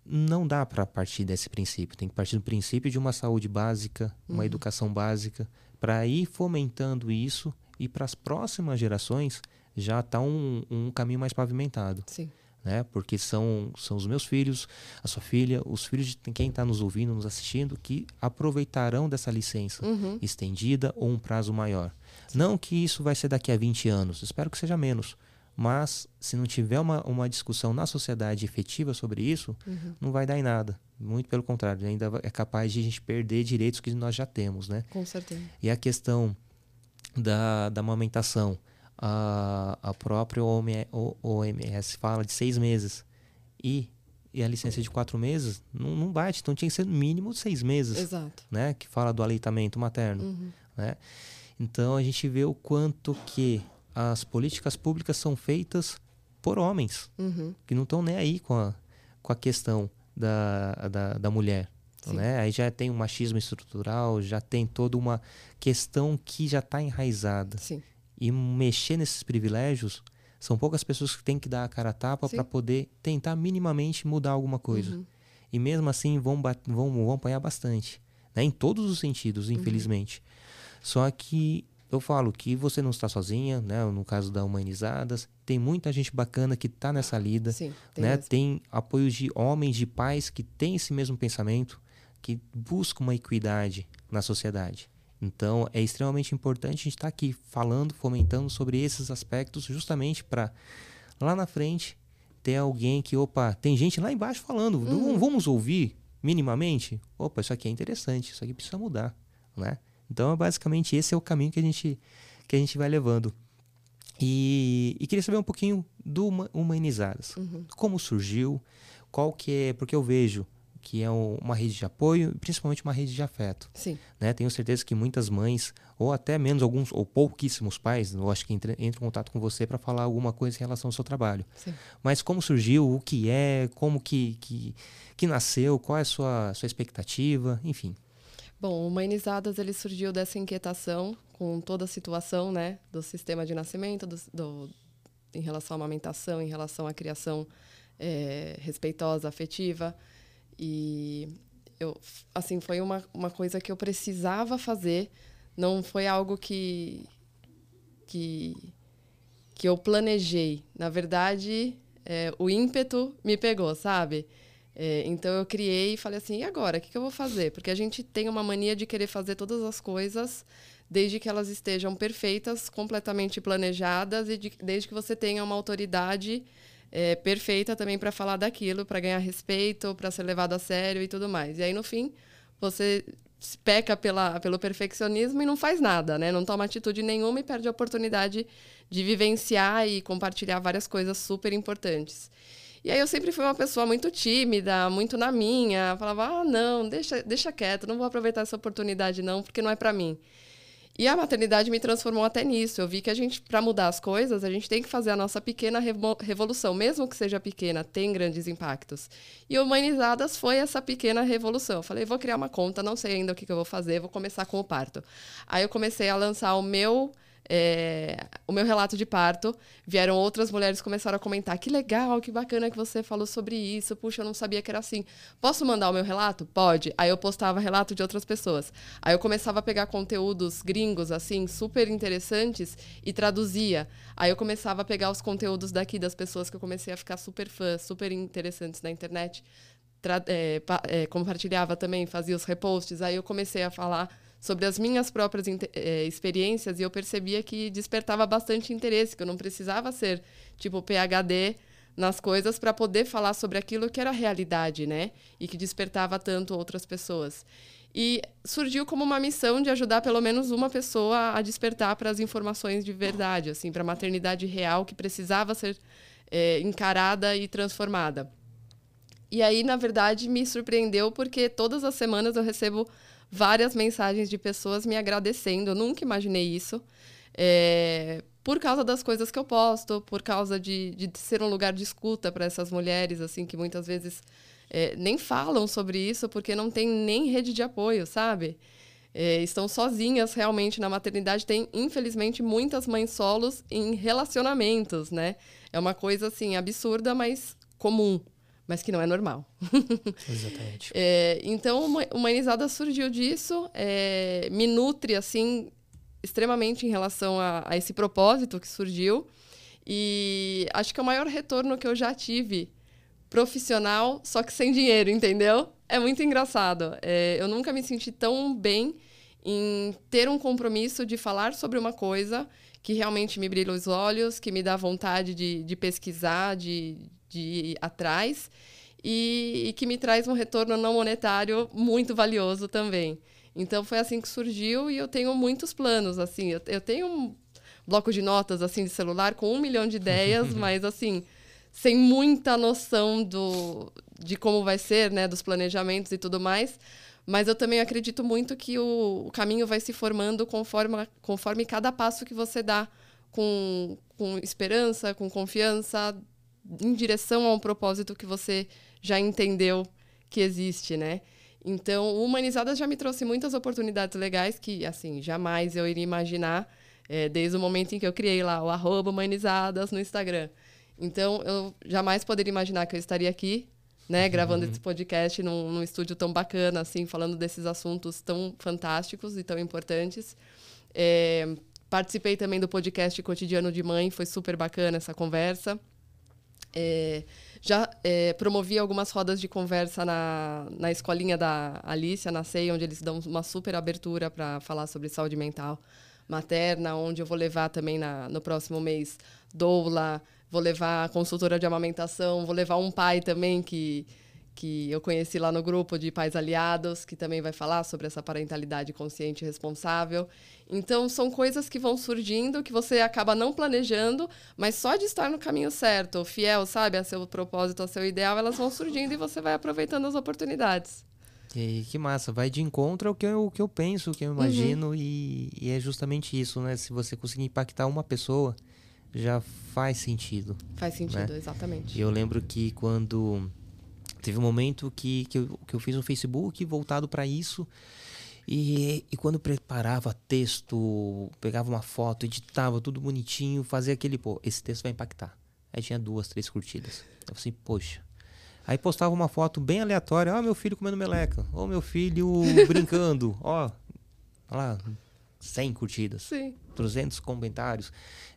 não dá para partir desse princípio. Tem que partir do princípio de uma saúde básica, uma uhum. educação básica, para ir fomentando isso e para as próximas gerações já está um, um caminho mais pavimentado. Sim. Né? Porque são, são os meus filhos, a sua filha, os filhos de quem está nos ouvindo, nos assistindo, que aproveitarão dessa licença uhum. estendida ou um prazo maior. Sim. Não que isso vai ser daqui a 20 anos, espero que seja menos. Mas se não tiver uma, uma discussão na sociedade efetiva sobre isso, uhum. não vai dar em nada. Muito pelo contrário, ainda é capaz de a gente perder direitos que nós já temos, né? Com certeza. E a questão da, da amamentação. A, a própria OMS fala de seis meses. E, e a licença de quatro meses não, não bate. Então tinha que ser no mínimo seis meses. Exato. Né? Que fala do aleitamento materno. Uhum. Né? Então a gente vê o quanto que as políticas públicas são feitas por homens. Uhum. Que não estão nem aí com a, com a questão da, da, da mulher. Né? Aí já tem um machismo estrutural, já tem toda uma questão que já está enraizada. Sim. E mexer nesses privilégios, são poucas pessoas que têm que dar a cara a tapa para poder tentar minimamente mudar alguma coisa. Uhum. E mesmo assim vão, vão, vão apanhar bastante. Né? Em todos os sentidos, uhum. infelizmente. Uhum. Só que eu falo que você não está sozinha, né? No caso da Humanizadas, tem muita gente bacana que está nessa lida, Sim, tem né? Tem apoio de homens, de pais que têm esse mesmo pensamento, que busca uma equidade na sociedade. Então, é extremamente importante a gente estar tá aqui falando, fomentando sobre esses aspectos, justamente para lá na frente ter alguém que, opa, tem gente lá embaixo falando, uhum. vamos ouvir minimamente? Opa, isso aqui é interessante, isso aqui precisa mudar, né? Então, basicamente, esse é o caminho que a gente, que a gente vai levando. E, e queria saber um pouquinho do Humanizadas. Uhum. Como surgiu, qual que é... Porque eu vejo que é uma rede de apoio e principalmente uma rede de afeto. Sim. Né? Tenho certeza que muitas mães, ou até menos alguns, ou pouquíssimos pais, eu acho que entram em contato com você para falar alguma coisa em relação ao seu trabalho. Sim. Mas como surgiu, o que é, como que, que, que nasceu, qual é a sua, sua expectativa, enfim. Bom, o Humanizadas ele surgiu dessa inquietação com toda a situação né, do sistema de nascimento, do, do em relação à amamentação, em relação à criação é, respeitosa, afetiva. E eu, assim, foi uma, uma coisa que eu precisava fazer, não foi algo que, que, que eu planejei. Na verdade, é, o ímpeto me pegou, sabe? É, então eu criei e falei assim, e agora? O que, que eu vou fazer? Porque a gente tem uma mania de querer fazer todas as coisas desde que elas estejam perfeitas, completamente planejadas e de, desde que você tenha uma autoridade é, perfeita também para falar daquilo, para ganhar respeito, para ser levado a sério e tudo mais. E aí, no fim, você peca pela, pelo perfeccionismo e não faz nada, né? Não toma atitude nenhuma e perde a oportunidade de vivenciar e compartilhar várias coisas super importantes. E aí eu sempre fui uma pessoa muito tímida, muito na minha, falava: "Ah, não, deixa, deixa quieto, não vou aproveitar essa oportunidade não, porque não é para mim". E a maternidade me transformou até nisso. Eu vi que a gente, para mudar as coisas, a gente tem que fazer a nossa pequena revolução, mesmo que seja pequena, tem grandes impactos. E Humanizadas foi essa pequena revolução. Eu falei, vou criar uma conta, não sei ainda o que, que eu vou fazer, vou começar com o parto. Aí eu comecei a lançar o meu é, o meu relato de parto, vieram outras mulheres começaram a comentar: que legal, que bacana que você falou sobre isso. Puxa, eu não sabia que era assim. Posso mandar o meu relato? Pode. Aí eu postava relato de outras pessoas. Aí eu começava a pegar conteúdos gringos, assim, super interessantes e traduzia. Aí eu começava a pegar os conteúdos daqui das pessoas que eu comecei a ficar super fã, super interessantes na internet. É, é, compartilhava também, fazia os reposts. Aí eu comecei a falar sobre as minhas próprias é, experiências e eu percebia que despertava bastante interesse, que eu não precisava ser tipo PhD nas coisas para poder falar sobre aquilo que era realidade, né? E que despertava tanto outras pessoas. E surgiu como uma missão de ajudar pelo menos uma pessoa a despertar para as informações de verdade, assim, para a maternidade real que precisava ser é, encarada e transformada. E aí, na verdade, me surpreendeu porque todas as semanas eu recebo várias mensagens de pessoas me agradecendo. Eu nunca imaginei isso. É, por causa das coisas que eu posto, por causa de, de ser um lugar de escuta para essas mulheres, assim, que muitas vezes é, nem falam sobre isso porque não tem nem rede de apoio, sabe? É, estão sozinhas realmente na maternidade. Tem, infelizmente, muitas mães solos em relacionamentos, né? É uma coisa, assim, absurda, mas comum mas que não é normal. Exatamente. é, então, Humanizada surgiu disso, é, me nutre, assim, extremamente em relação a, a, esse propósito que surgiu. E acho que é o maior retorno que eu já tive profissional, só que sem dinheiro, entendeu? É muito engraçado. É, eu nunca me senti tão bem em ter um compromisso de falar sobre uma coisa que realmente me brilha os olhos, que me dá vontade de, de pesquisar, de, de atrás e, e que me traz um retorno não monetário muito valioso também. Então foi assim que surgiu e eu tenho muitos planos assim. Eu, eu tenho um bloco de notas assim de celular com um milhão de ideias, mas assim sem muita noção do de como vai ser, né, dos planejamentos e tudo mais. Mas eu também acredito muito que o, o caminho vai se formando conforme, conforme cada passo que você dá, com, com esperança, com confiança, em direção a um propósito que você já entendeu que existe, né? Então, o Humanizadas já me trouxe muitas oportunidades legais que, assim, jamais eu iria imaginar é, desde o momento em que eu criei lá o arroba Humanizadas no Instagram. Então, eu jamais poderia imaginar que eu estaria aqui, né, uhum. gravando esse podcast num, num, estúdio tão bacana, assim, falando desses assuntos tão fantásticos e tão importantes. É, participei também do podcast Cotidiano de Mãe, foi super bacana essa conversa. É, já é, promovi algumas rodas de conversa na, na escolinha da Alicia, na CEI, onde eles dão uma super abertura para falar sobre saúde mental materna, onde eu vou levar também na, no próximo mês doula, vou levar a consultora de amamentação, vou levar um pai também que que eu conheci lá no grupo de pais aliados, que também vai falar sobre essa parentalidade consciente e responsável. Então, são coisas que vão surgindo, que você acaba não planejando, mas só de estar no caminho certo, fiel, sabe, a seu propósito, a seu ideal, elas vão surgindo e você vai aproveitando as oportunidades. E que massa, vai de encontro ao que eu, que eu penso, o que eu imagino, uhum. e, e é justamente isso, né? Se você conseguir impactar uma pessoa, já faz sentido. Faz sentido, né? exatamente. E eu lembro que quando Teve um momento que, que, eu, que eu fiz um Facebook voltado para isso. E, e quando preparava texto, pegava uma foto, editava tudo bonitinho, fazia aquele, pô, esse texto vai impactar. Aí tinha duas, três curtidas. Eu falei assim, poxa. Aí postava uma foto bem aleatória, ó, meu filho comendo meleca, ó, meu filho brincando, ó, lá, 100 curtidas, Sim. 300 comentários.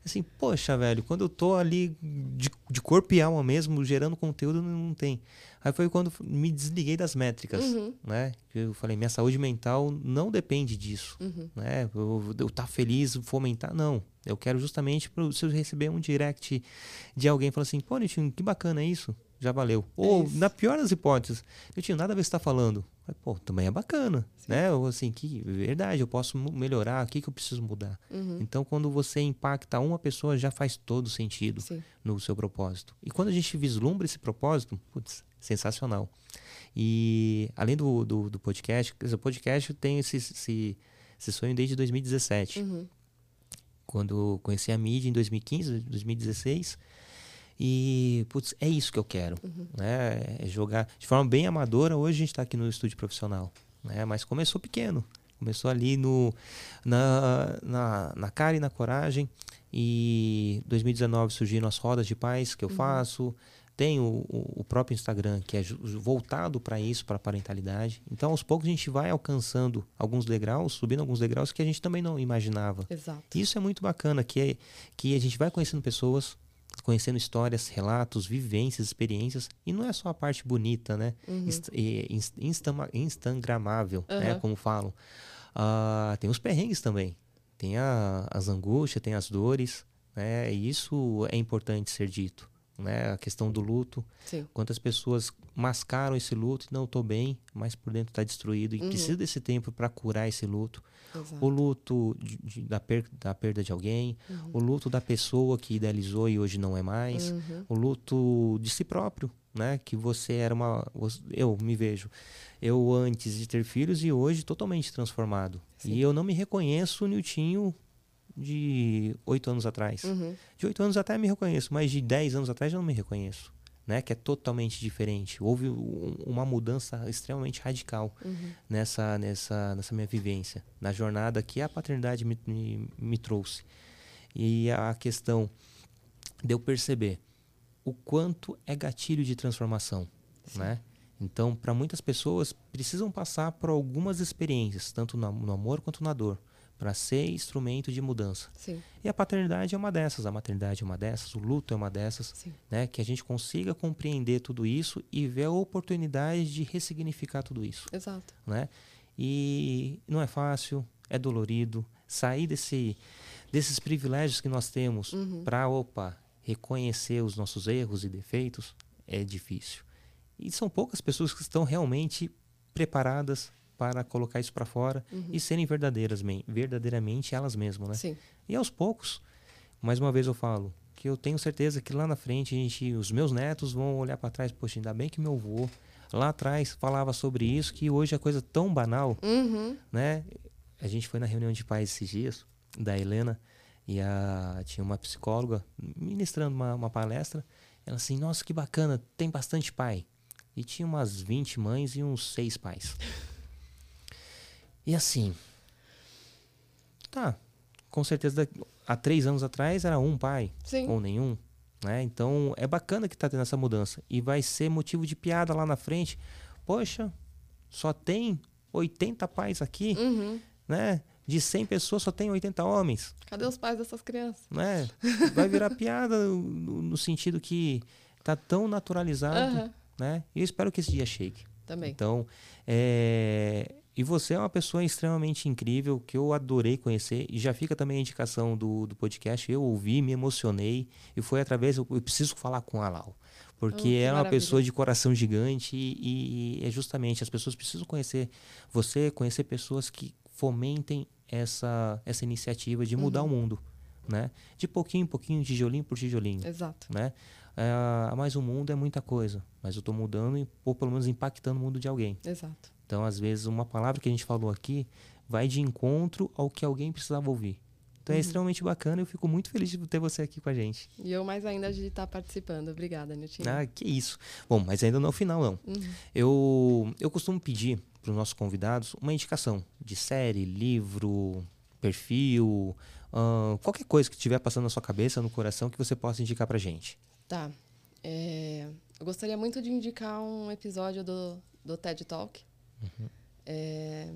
Assim, poxa, velho, quando eu tô ali de, de corpo e alma mesmo, gerando conteúdo, não tem. Aí foi quando me desliguei das métricas, uhum. né? Eu falei, minha saúde mental não depende disso, uhum. né? Eu, eu tá feliz, fomentar, não. Eu quero justamente, pro, se eu receber um direct de alguém falando assim, pô, Nitinho, que bacana isso, já valeu. É Ou, na pior das hipóteses, eu tinha nada a ver se tá falando. Pô, também é bacana, Sim. né? Ou assim, que verdade, eu posso melhorar, o que, que eu preciso mudar? Uhum. Então, quando você impacta uma pessoa, já faz todo sentido Sim. no seu propósito. E quando a gente vislumbra esse propósito, putz, sensacional. E além do, do, do podcast, o podcast tem esse, esse esse sonho desde 2017. Uhum. Quando conheci a mídia em 2015, 2016. E, putz, é isso que eu quero. Uhum. Né? É jogar de forma bem amadora. Hoje a gente está aqui no estúdio profissional. Né? Mas começou pequeno. Começou ali no, na, na, na cara e na coragem. E 2019 surgiram as rodas de paz que eu Uhum. faço. Tem o, o próprio Instagram, que é voltado para isso, para parentalidade. Então, aos poucos, a gente vai alcançando alguns degraus, subindo alguns degraus que a gente também não imaginava. Exato. Isso é muito bacana, que, é, que a gente vai conhecendo pessoas, conhecendo histórias, relatos, vivências, experiências. E não é só a parte bonita, né? Uhum. Inst instagramável, né? Aham. Como falam. Ah, tem os perrengues também. Tem a- as angústias, tem as dores. Né? E isso é importante ser dito. Né? A questão do luto. Sim. Quantas pessoas mascaram esse luto e não estou bem, mas por dentro está destruído. E Uhum. precisa desse tempo para curar esse luto Exato. o luto de- de- da, per- da perda de alguém, o luto da pessoa que idealizou e hoje não é mais, Uhum. o luto de si próprio, né? Que você era uma. Eu me vejo. Eu antes de ter filhos e hoje totalmente transformado. Sim. E eu não me reconheço Niltinho de oito anos atrás. Uhum. De oito anos até me reconheço, mas de dez anos atrás eu não me reconheço. Né, que é totalmente diferente. Houve um- uma mudança extremamente radical Uhum. nessa, nessa, nessa minha vivência, na jornada que a paternidade me, me, me trouxe. E a questão de eu perceber o quanto é gatilho de transformação, né? Então, para muitas pessoas, precisam passar por algumas experiências, tanto no, no amor quanto na dor, para ser instrumento de mudança. Sim. E a paternidade é uma dessas, a maternidade é uma dessas, o luto é uma dessas, Sim. né? Que a gente consiga compreender tudo isso e ver a oportunidade de ressignificar tudo isso Exato. né? E não é fácil, é dolorido sair desse, desses privilégios que nós temos Uhum. para, opa, reconhecer os nossos erros e defeitos é difícil. E são poucas pessoas que estão realmente preparadas para colocar isso para fora e serem verdadeiras, men- verdadeiramente elas mesmas, né? Sim. E aos poucos, mais uma vez eu falo, que eu tenho certeza que lá na frente a gente, os meus netos vão olhar para trás, poxa, ainda bem que meu avô lá atrás falava sobre isso, que hoje é coisa tão banal, Uhum. né? A gente foi na reunião de pais esses dias, da Helena, e a, tinha uma psicóloga ministrando uma, uma palestra. Ela assim, nossa, que bacana, tem bastante pai. E tinha umas 20 mães e uns seis pais. E assim, tá, com certeza há três anos atrás era um pai, Sim. ou nenhum. Né? Então é bacana que está tendo essa mudança. E vai ser motivo de piada lá na frente. Poxa, só tem 80 pais aqui, Uhum. né? De 100 pessoas só tem 80 homens, Cadê os pais dessas crianças? né? Vai virar piada no, no sentido que tá tão naturalizado, Aham. né? E eu espero que esse dia chegue. Também. Então, é... e você é uma pessoa extremamente incrível que eu adorei conhecer e já fica também a indicação do, do podcast. Eu ouvi, me emocionei e foi através eu, eu preciso falar com a Lau. Porque Oh, ela é uma pessoa de coração gigante e, e é justamente as pessoas precisam conhecer você, conhecer pessoas que fomentem essa, essa iniciativa de mudar Uhum. o mundo, né? De pouquinho em pouquinho, tijolinho por tijolinho Exato. né? É, mas o mundo é muita coisa, mas eu estou mudando e, ou pelo menos impactando o mundo de alguém. Exato. Então, às vezes, uma palavra que a gente falou aqui vai de encontro ao que alguém precisava ouvir. Então, é Uhum. extremamente bacana e eu fico muito feliz de ter você aqui com a gente. E eu mais ainda de estar participando. Obrigada, Niltinho. Ah, que isso. Bom, mas ainda não é o final, não. Uhum. Eu, eu costumo pedir para os nossos convidados uma indicação de série, livro, perfil, ahn, qualquer coisa que estiver passando na sua cabeça, no coração, que você possa indicar para gente. Tá. É, eu gostaria muito de indicar um episódio do, do TED Talk. Uhum. É,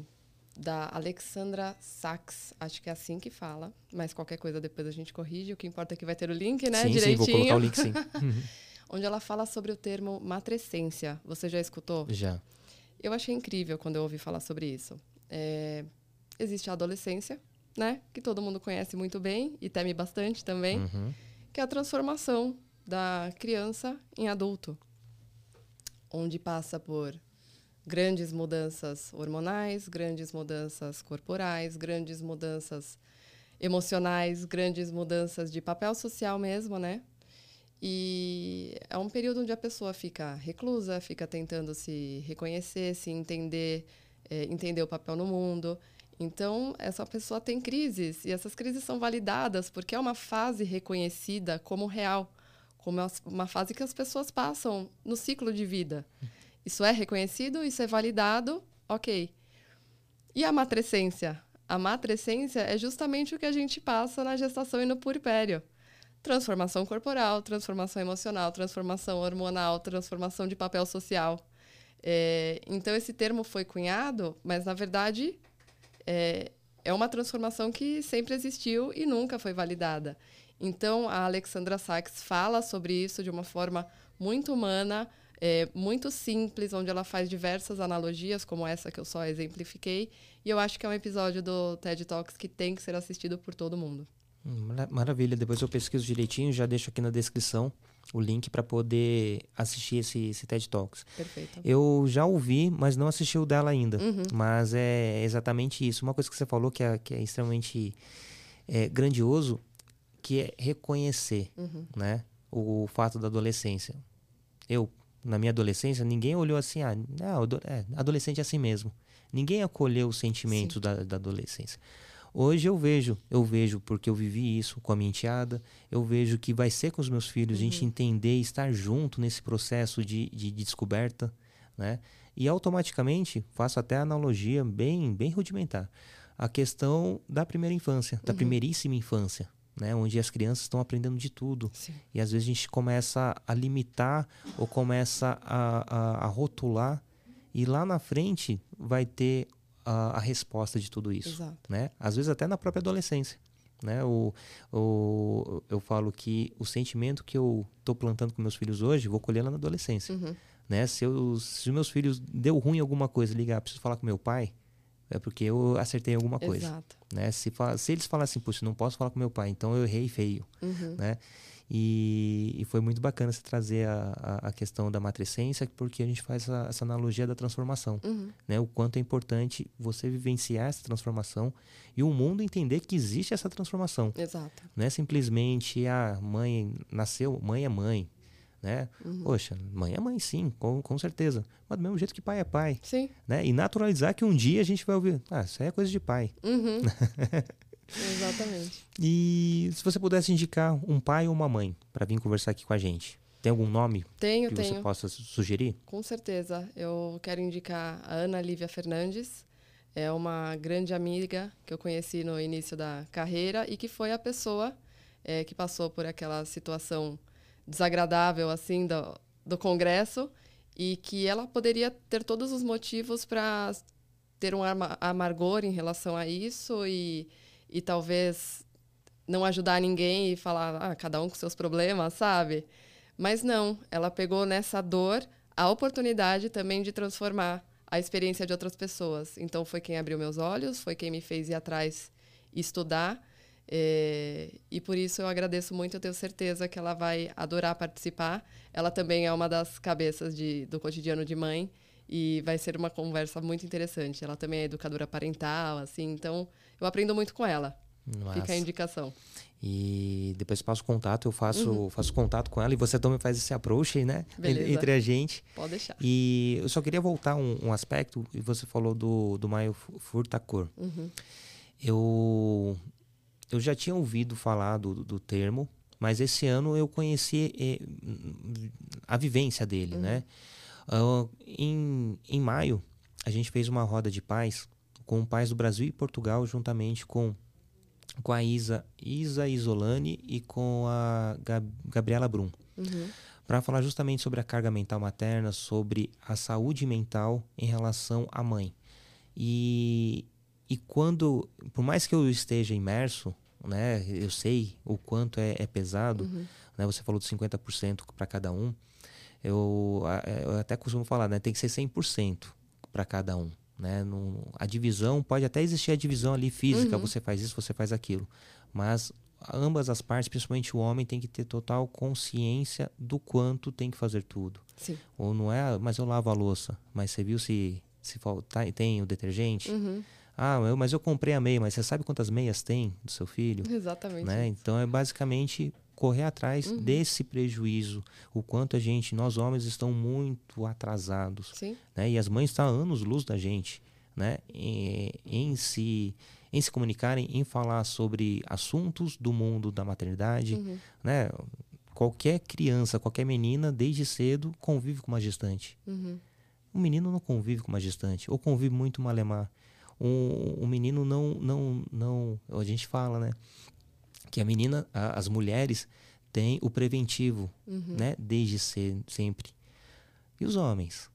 da Alexandra Sachs, acho que é assim que fala, mas qualquer coisa depois a gente corrige. O que importa é que vai ter o link, né? sim, sim, Direitinho. vou colocar o link sim. Onde ela fala sobre o termo matrescência. Você já escutou? Já. Eu achei incrível quando eu ouvi falar sobre isso. É, existe a adolescência, né? Que todo mundo conhece muito bem e teme bastante também, Uhum. que é a transformação da criança em adulto, onde passa por grandes mudanças hormonais, grandes mudanças corporais, grandes mudanças emocionais, grandes mudanças de papel social mesmo, né? E é um período onde a pessoa fica reclusa, fica tentando se reconhecer, se entender, eh, entender o papel no mundo. Então, essa pessoa tem crises e essas crises são validadas porque é uma fase reconhecida como real, como uma fase que as pessoas passam no ciclo de vida. Isso é reconhecido, isso é validado, ok. E a matrescência? A matrescência é justamente o que a gente passa na gestação e no puerpério. Transformação corporal, transformação emocional, transformação hormonal, transformação de papel social. É, então, esse termo foi cunhado, mas, na verdade, é, é uma transformação que sempre existiu e nunca foi validada. Então, a Alexandra Sachs fala sobre isso de uma forma muito humana, é, muito simples, onde ela faz diversas analogias, como essa que eu só exemplifiquei. E eu acho que é um episódio do TED Talks que tem que ser assistido por todo mundo. Maravilha. Depois eu pesquiso direitinho, já deixo aqui na descrição o link para poder assistir esse, esse, TED Talks. Perfeito. Eu já ouvi, mas não assisti o dela ainda. Uhum. Mas é exatamente isso. Uma coisa que você falou que é, que é extremamente é, grandioso, que é reconhecer uhum. né, o fato da adolescência. Eu, na minha adolescência, ninguém olhou assim, ah, não, é, adolescente é assim mesmo. Ninguém acolheu os sentimentos da, da adolescência. Hoje eu vejo, eu vejo porque eu vivi isso com a minha enteada, eu vejo que vai ser com os meus filhos, uhum. a gente uhum. entender estar junto nesse processo de, de, de, descoberta, né? E automaticamente, faço até a analogia bem, bem rudimentar, a questão da primeira infância, da uhum. primeiríssima infância, né? Onde as crianças estão aprendendo de tudo. Sim. E às vezes a gente começa a limitar ou começa a, a, a rotular e lá na frente vai ter a, a resposta de tudo isso. Exato. Né? Às vezes até na própria adolescência. Né? O, o, eu falo que o sentimento que eu estou plantando com meus filhos hoje, vou colher lá na adolescência. Uhum. Né? Se, eu, se os meus filhos deu ruim alguma coisa, ligar, preciso falar com meu pai, é porque eu acertei alguma coisa. Exato. Né? Se, se eles falassem, puxa, não posso falar com meu pai, então eu errei feio. Uhum. Né? E, e, foi muito bacana você trazer a, a, a, questão da matrescência, porque a gente faz essa, essa analogia da transformação. Uhum. Né? O quanto é importante você vivenciar essa transformação e o mundo entender que existe essa transformação. Exato. Não é simplesmente a ah, mãe nasceu, mãe é mãe. Né? Uhum. Poxa, mãe é mãe, sim, com, com certeza. Mas do mesmo jeito que pai é pai. Sim. Né? E naturalizar que um dia a gente vai ouvir, ah, isso aí é coisa de pai. Uhum. Exatamente. E se você pudesse indicar um pai ou uma mãe para vir conversar aqui com a gente, tem algum nome tenho, que tenho. você possa sugerir? Com certeza. Eu quero indicar a Ana Lívia Fernandes. É uma grande amiga que eu conheci no início da carreira e que foi a pessoa é, que passou por aquela situação desagradável assim do, do Congresso e que ela poderia ter todos os motivos para ter um amargor em relação a isso e e talvez não ajudar ninguém e falar, ah, cada um com seus problemas, sabe? Mas não, ela pegou nessa dor a oportunidade também de transformar a experiência de outras pessoas. Então foi quem abriu meus olhos, foi quem me fez ir atrás e estudar. É, e por isso eu agradeço muito, eu tenho certeza que ela vai adorar participar. Ela também é uma das cabeças de, do cotidiano de mãe e vai ser uma conversa muito interessante. Ela também é educadora parental, assim, então eu aprendo muito com ela. Nossa. Fica a indicação. E depois passo contato, eu faço, uhum. faço contato com ela e você também faz esse approach, né? Beleza. Entre a gente. Pode deixar. E eu só queria voltar um, um aspecto, e você falou do, do Maio Furtacor. Uhum. Eu, eu já tinha ouvido falar do, do termo, mas esse ano eu conheci eh, a vivência dele, uhum. né? Uh, em, em maio, a gente fez uma roda de paz com pais do Brasil e Portugal, juntamente com, com a Isa, Isa Isolani e com a Gab, Gabriela Brum. Uhum. Para falar justamente sobre a carga mental materna, sobre a saúde mental em relação à mãe. E, e quando, por mais que eu esteja imerso, né, eu sei o quanto é, é pesado, uhum. né, você falou de 50% para cada um, eu, eu até costumo falar, né, tem que ser 100% para cada um. Né? A divisão, pode até existir a divisão ali física, uhum. você faz isso, você faz aquilo. Mas ambas as partes, principalmente o homem, tem que ter total consciência do quanto tem que fazer tudo. Sim. Ou não é, mas eu lavo a louça, mas você viu se, se falta, tem o detergente? Uhum. Ah, eu, mas eu comprei a meia, mas você sabe quantas meias tem do seu filho? Exatamente. Né? Então é basicamente correr atrás uhum. desse prejuízo, o quanto a gente, nós homens, estamos muito atrasados, Sim. né? E as mães estão anos luz da gente, né, em, em se em se comunicarem, em falar sobre assuntos do mundo da maternidade, Uhum. né? Qualquer criança, qualquer menina, desde cedo, convive com uma gestante. Uhum. O menino não convive com uma gestante, ou convive muito malemar. O, o menino não, não, não. A gente fala, né? Que a menina, a- as mulheres têm o preventivo, Uhum. né? Desde ser, sempre. E os homens,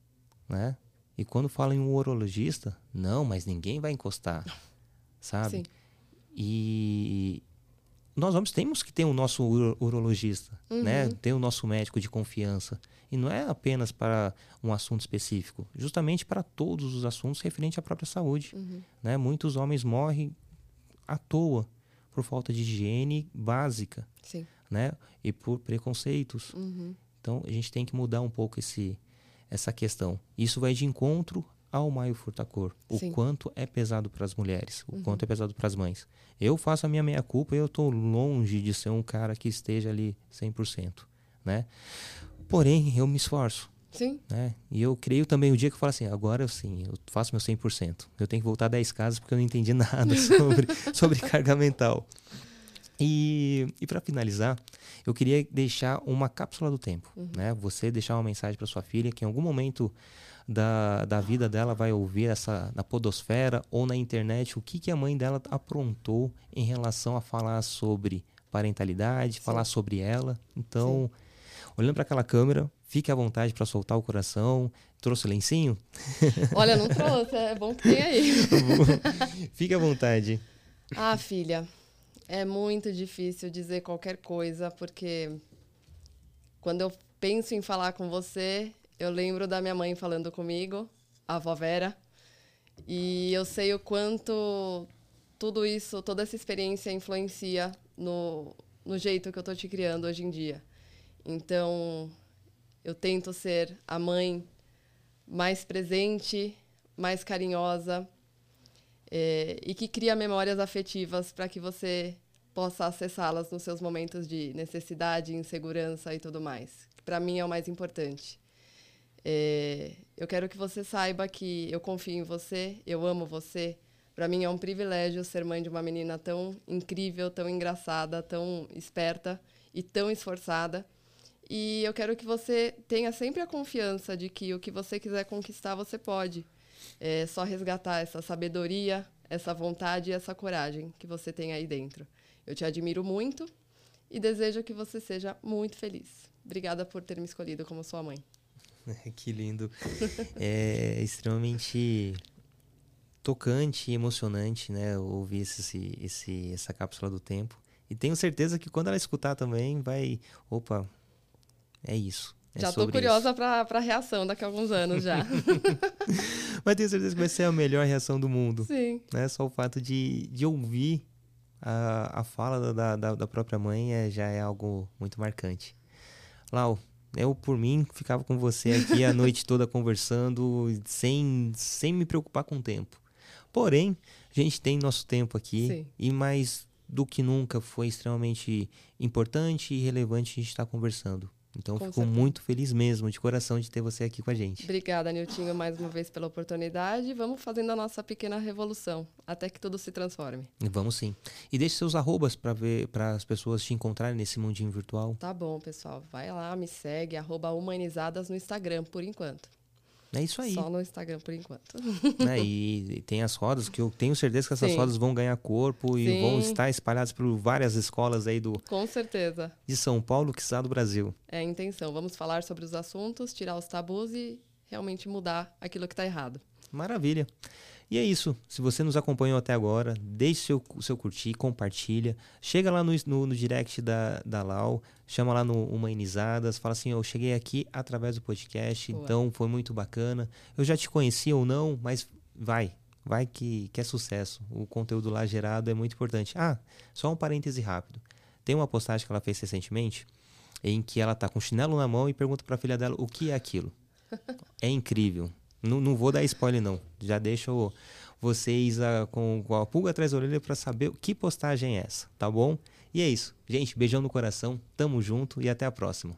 né? E quando fala em um urologista, não, mas ninguém vai encostar, sabe? Sim. E nós homens temos que ter o nosso uro- urologista, né? Uhum. Ter o nosso médico de confiança. E não é apenas para um assunto específico, justamente para todos os assuntos referentes à própria saúde, Uhum. né? Muitos homens morrem à toa por falta de higiene básica, Sim. né? E por preconceitos. Uhum. Então a gente tem que mudar um pouco esse, essa questão. Isso vai de encontro ao Maio Furtacor. O Sim. quanto é pesado para as mulheres, o Uhum. quanto é pesado para as mães. Eu faço a minha meia culpa e eu estou longe de ser um cara que esteja ali 100%, né? Porém, eu me esforço, Sim. né? E eu creio também o dia que eu falo assim, agora sim, eu faço meu 100%. Eu tenho que voltar 10 casas porque eu não entendi nada sobre, sobre carga mental. E, e para finalizar, eu queria deixar uma cápsula do tempo, né? Você deixar uma mensagem para sua filha que em algum momento da, da vida dela vai ouvir essa na podosfera ou na internet o que, que a mãe dela aprontou em relação a falar sobre parentalidade, falar sobre ela. Então, olhando para aquela câmera, fique à vontade para soltar o coração. Trouxe o lencinho? Olha, não trouxe, é bom que tem aí. Fique à vontade. Ah, filha, é muito difícil dizer qualquer coisa, porque quando eu penso em falar com você, eu lembro da minha mãe falando comigo, a avó Vera, e eu sei o quanto tudo isso, toda essa experiência influencia no, no jeito que eu tô te criando hoje em dia. Então, eu tento ser a mãe mais presente, mais carinhosa, é, e que cria memórias afetivas para que você possa acessá-las nos seus momentos de necessidade, insegurança e tudo mais. Para mim é o mais importante. É, eu quero que você saiba que eu confio em você, eu amo você. Para mim é um privilégio ser mãe de uma menina tão incrível, tão engraçada, tão esperta e tão esforçada. E eu quero que você tenha sempre a confiança de que o que você quiser conquistar, você pode. É só resgatar essa sabedoria, essa vontade e essa coragem que você tem aí dentro. Eu te admiro muito e desejo que você seja muito feliz. Obrigada por ter me escolhido como sua mãe. que lindo. É extremamente tocante e emocionante, né? Ouvir esse, esse, essa cápsula do tempo. E tenho certeza que quando ela escutar também vai. Opa, é isso. É já sobre curiosa para a reação daqui a alguns anos já. Mas tenho certeza que vai ser a melhor reação do mundo. Sim. Né? Só o fato de, de ouvir a, a fala da, da, da própria mãe é, já é algo muito marcante. Lau, eu, por mim, ficava com você aqui a noite toda conversando, sem, sem me preocupar com o tempo. Porém, a gente tem nosso tempo aqui Sim. e mais do que nunca foi extremamente importante e relevante a gente estar conversando. Então, Com fico certeza. muito feliz mesmo, de coração, de ter você aqui com a gente. Obrigada, Niltinho, mais uma vez pela oportunidade. Vamos fazendo a nossa pequena revolução, até que tudo se transforme. Vamos sim. E deixe seus arrobas para ver para as pessoas te encontrarem nesse mundinho virtual. Tá bom, pessoal. Vai lá, me segue, arroba humanizadas no Instagram, por enquanto. É isso aí. Só no Instagram, por enquanto. né? E, e tem as rodas que eu tenho certeza que essas Sim. rodas vão ganhar corpo e Sim. vão estar espalhadas por várias escolas aí do Com certeza. de São Paulo, que está do Brasil. É a intenção. Vamos falar sobre os assuntos, tirar os tabus e realmente mudar aquilo que está errado. Maravilha. E é isso. Se você nos acompanhou até agora, deixe seu, seu curtir, compartilha. Chega lá no, no, no direct da, da Lau, chama lá no Humanizadas, fala assim, eu cheguei aqui através do podcast, Boa. então foi muito bacana. Eu já te conhecia ou não, mas vai. Vai que, que é sucesso. O conteúdo lá gerado é muito importante. Ah, só um parêntese rápido. Tem uma postagem que ela fez recentemente em que ela tá com chinelo na mão e pergunta pra filha dela o que é aquilo. É incrível. Não, não vou dar spoiler, não. Já deixo vocês ah, com, com a pulga atrás da orelha para saber que postagem é essa, tá bom? E é isso. Gente, beijão no coração, tamo junto e até a próxima.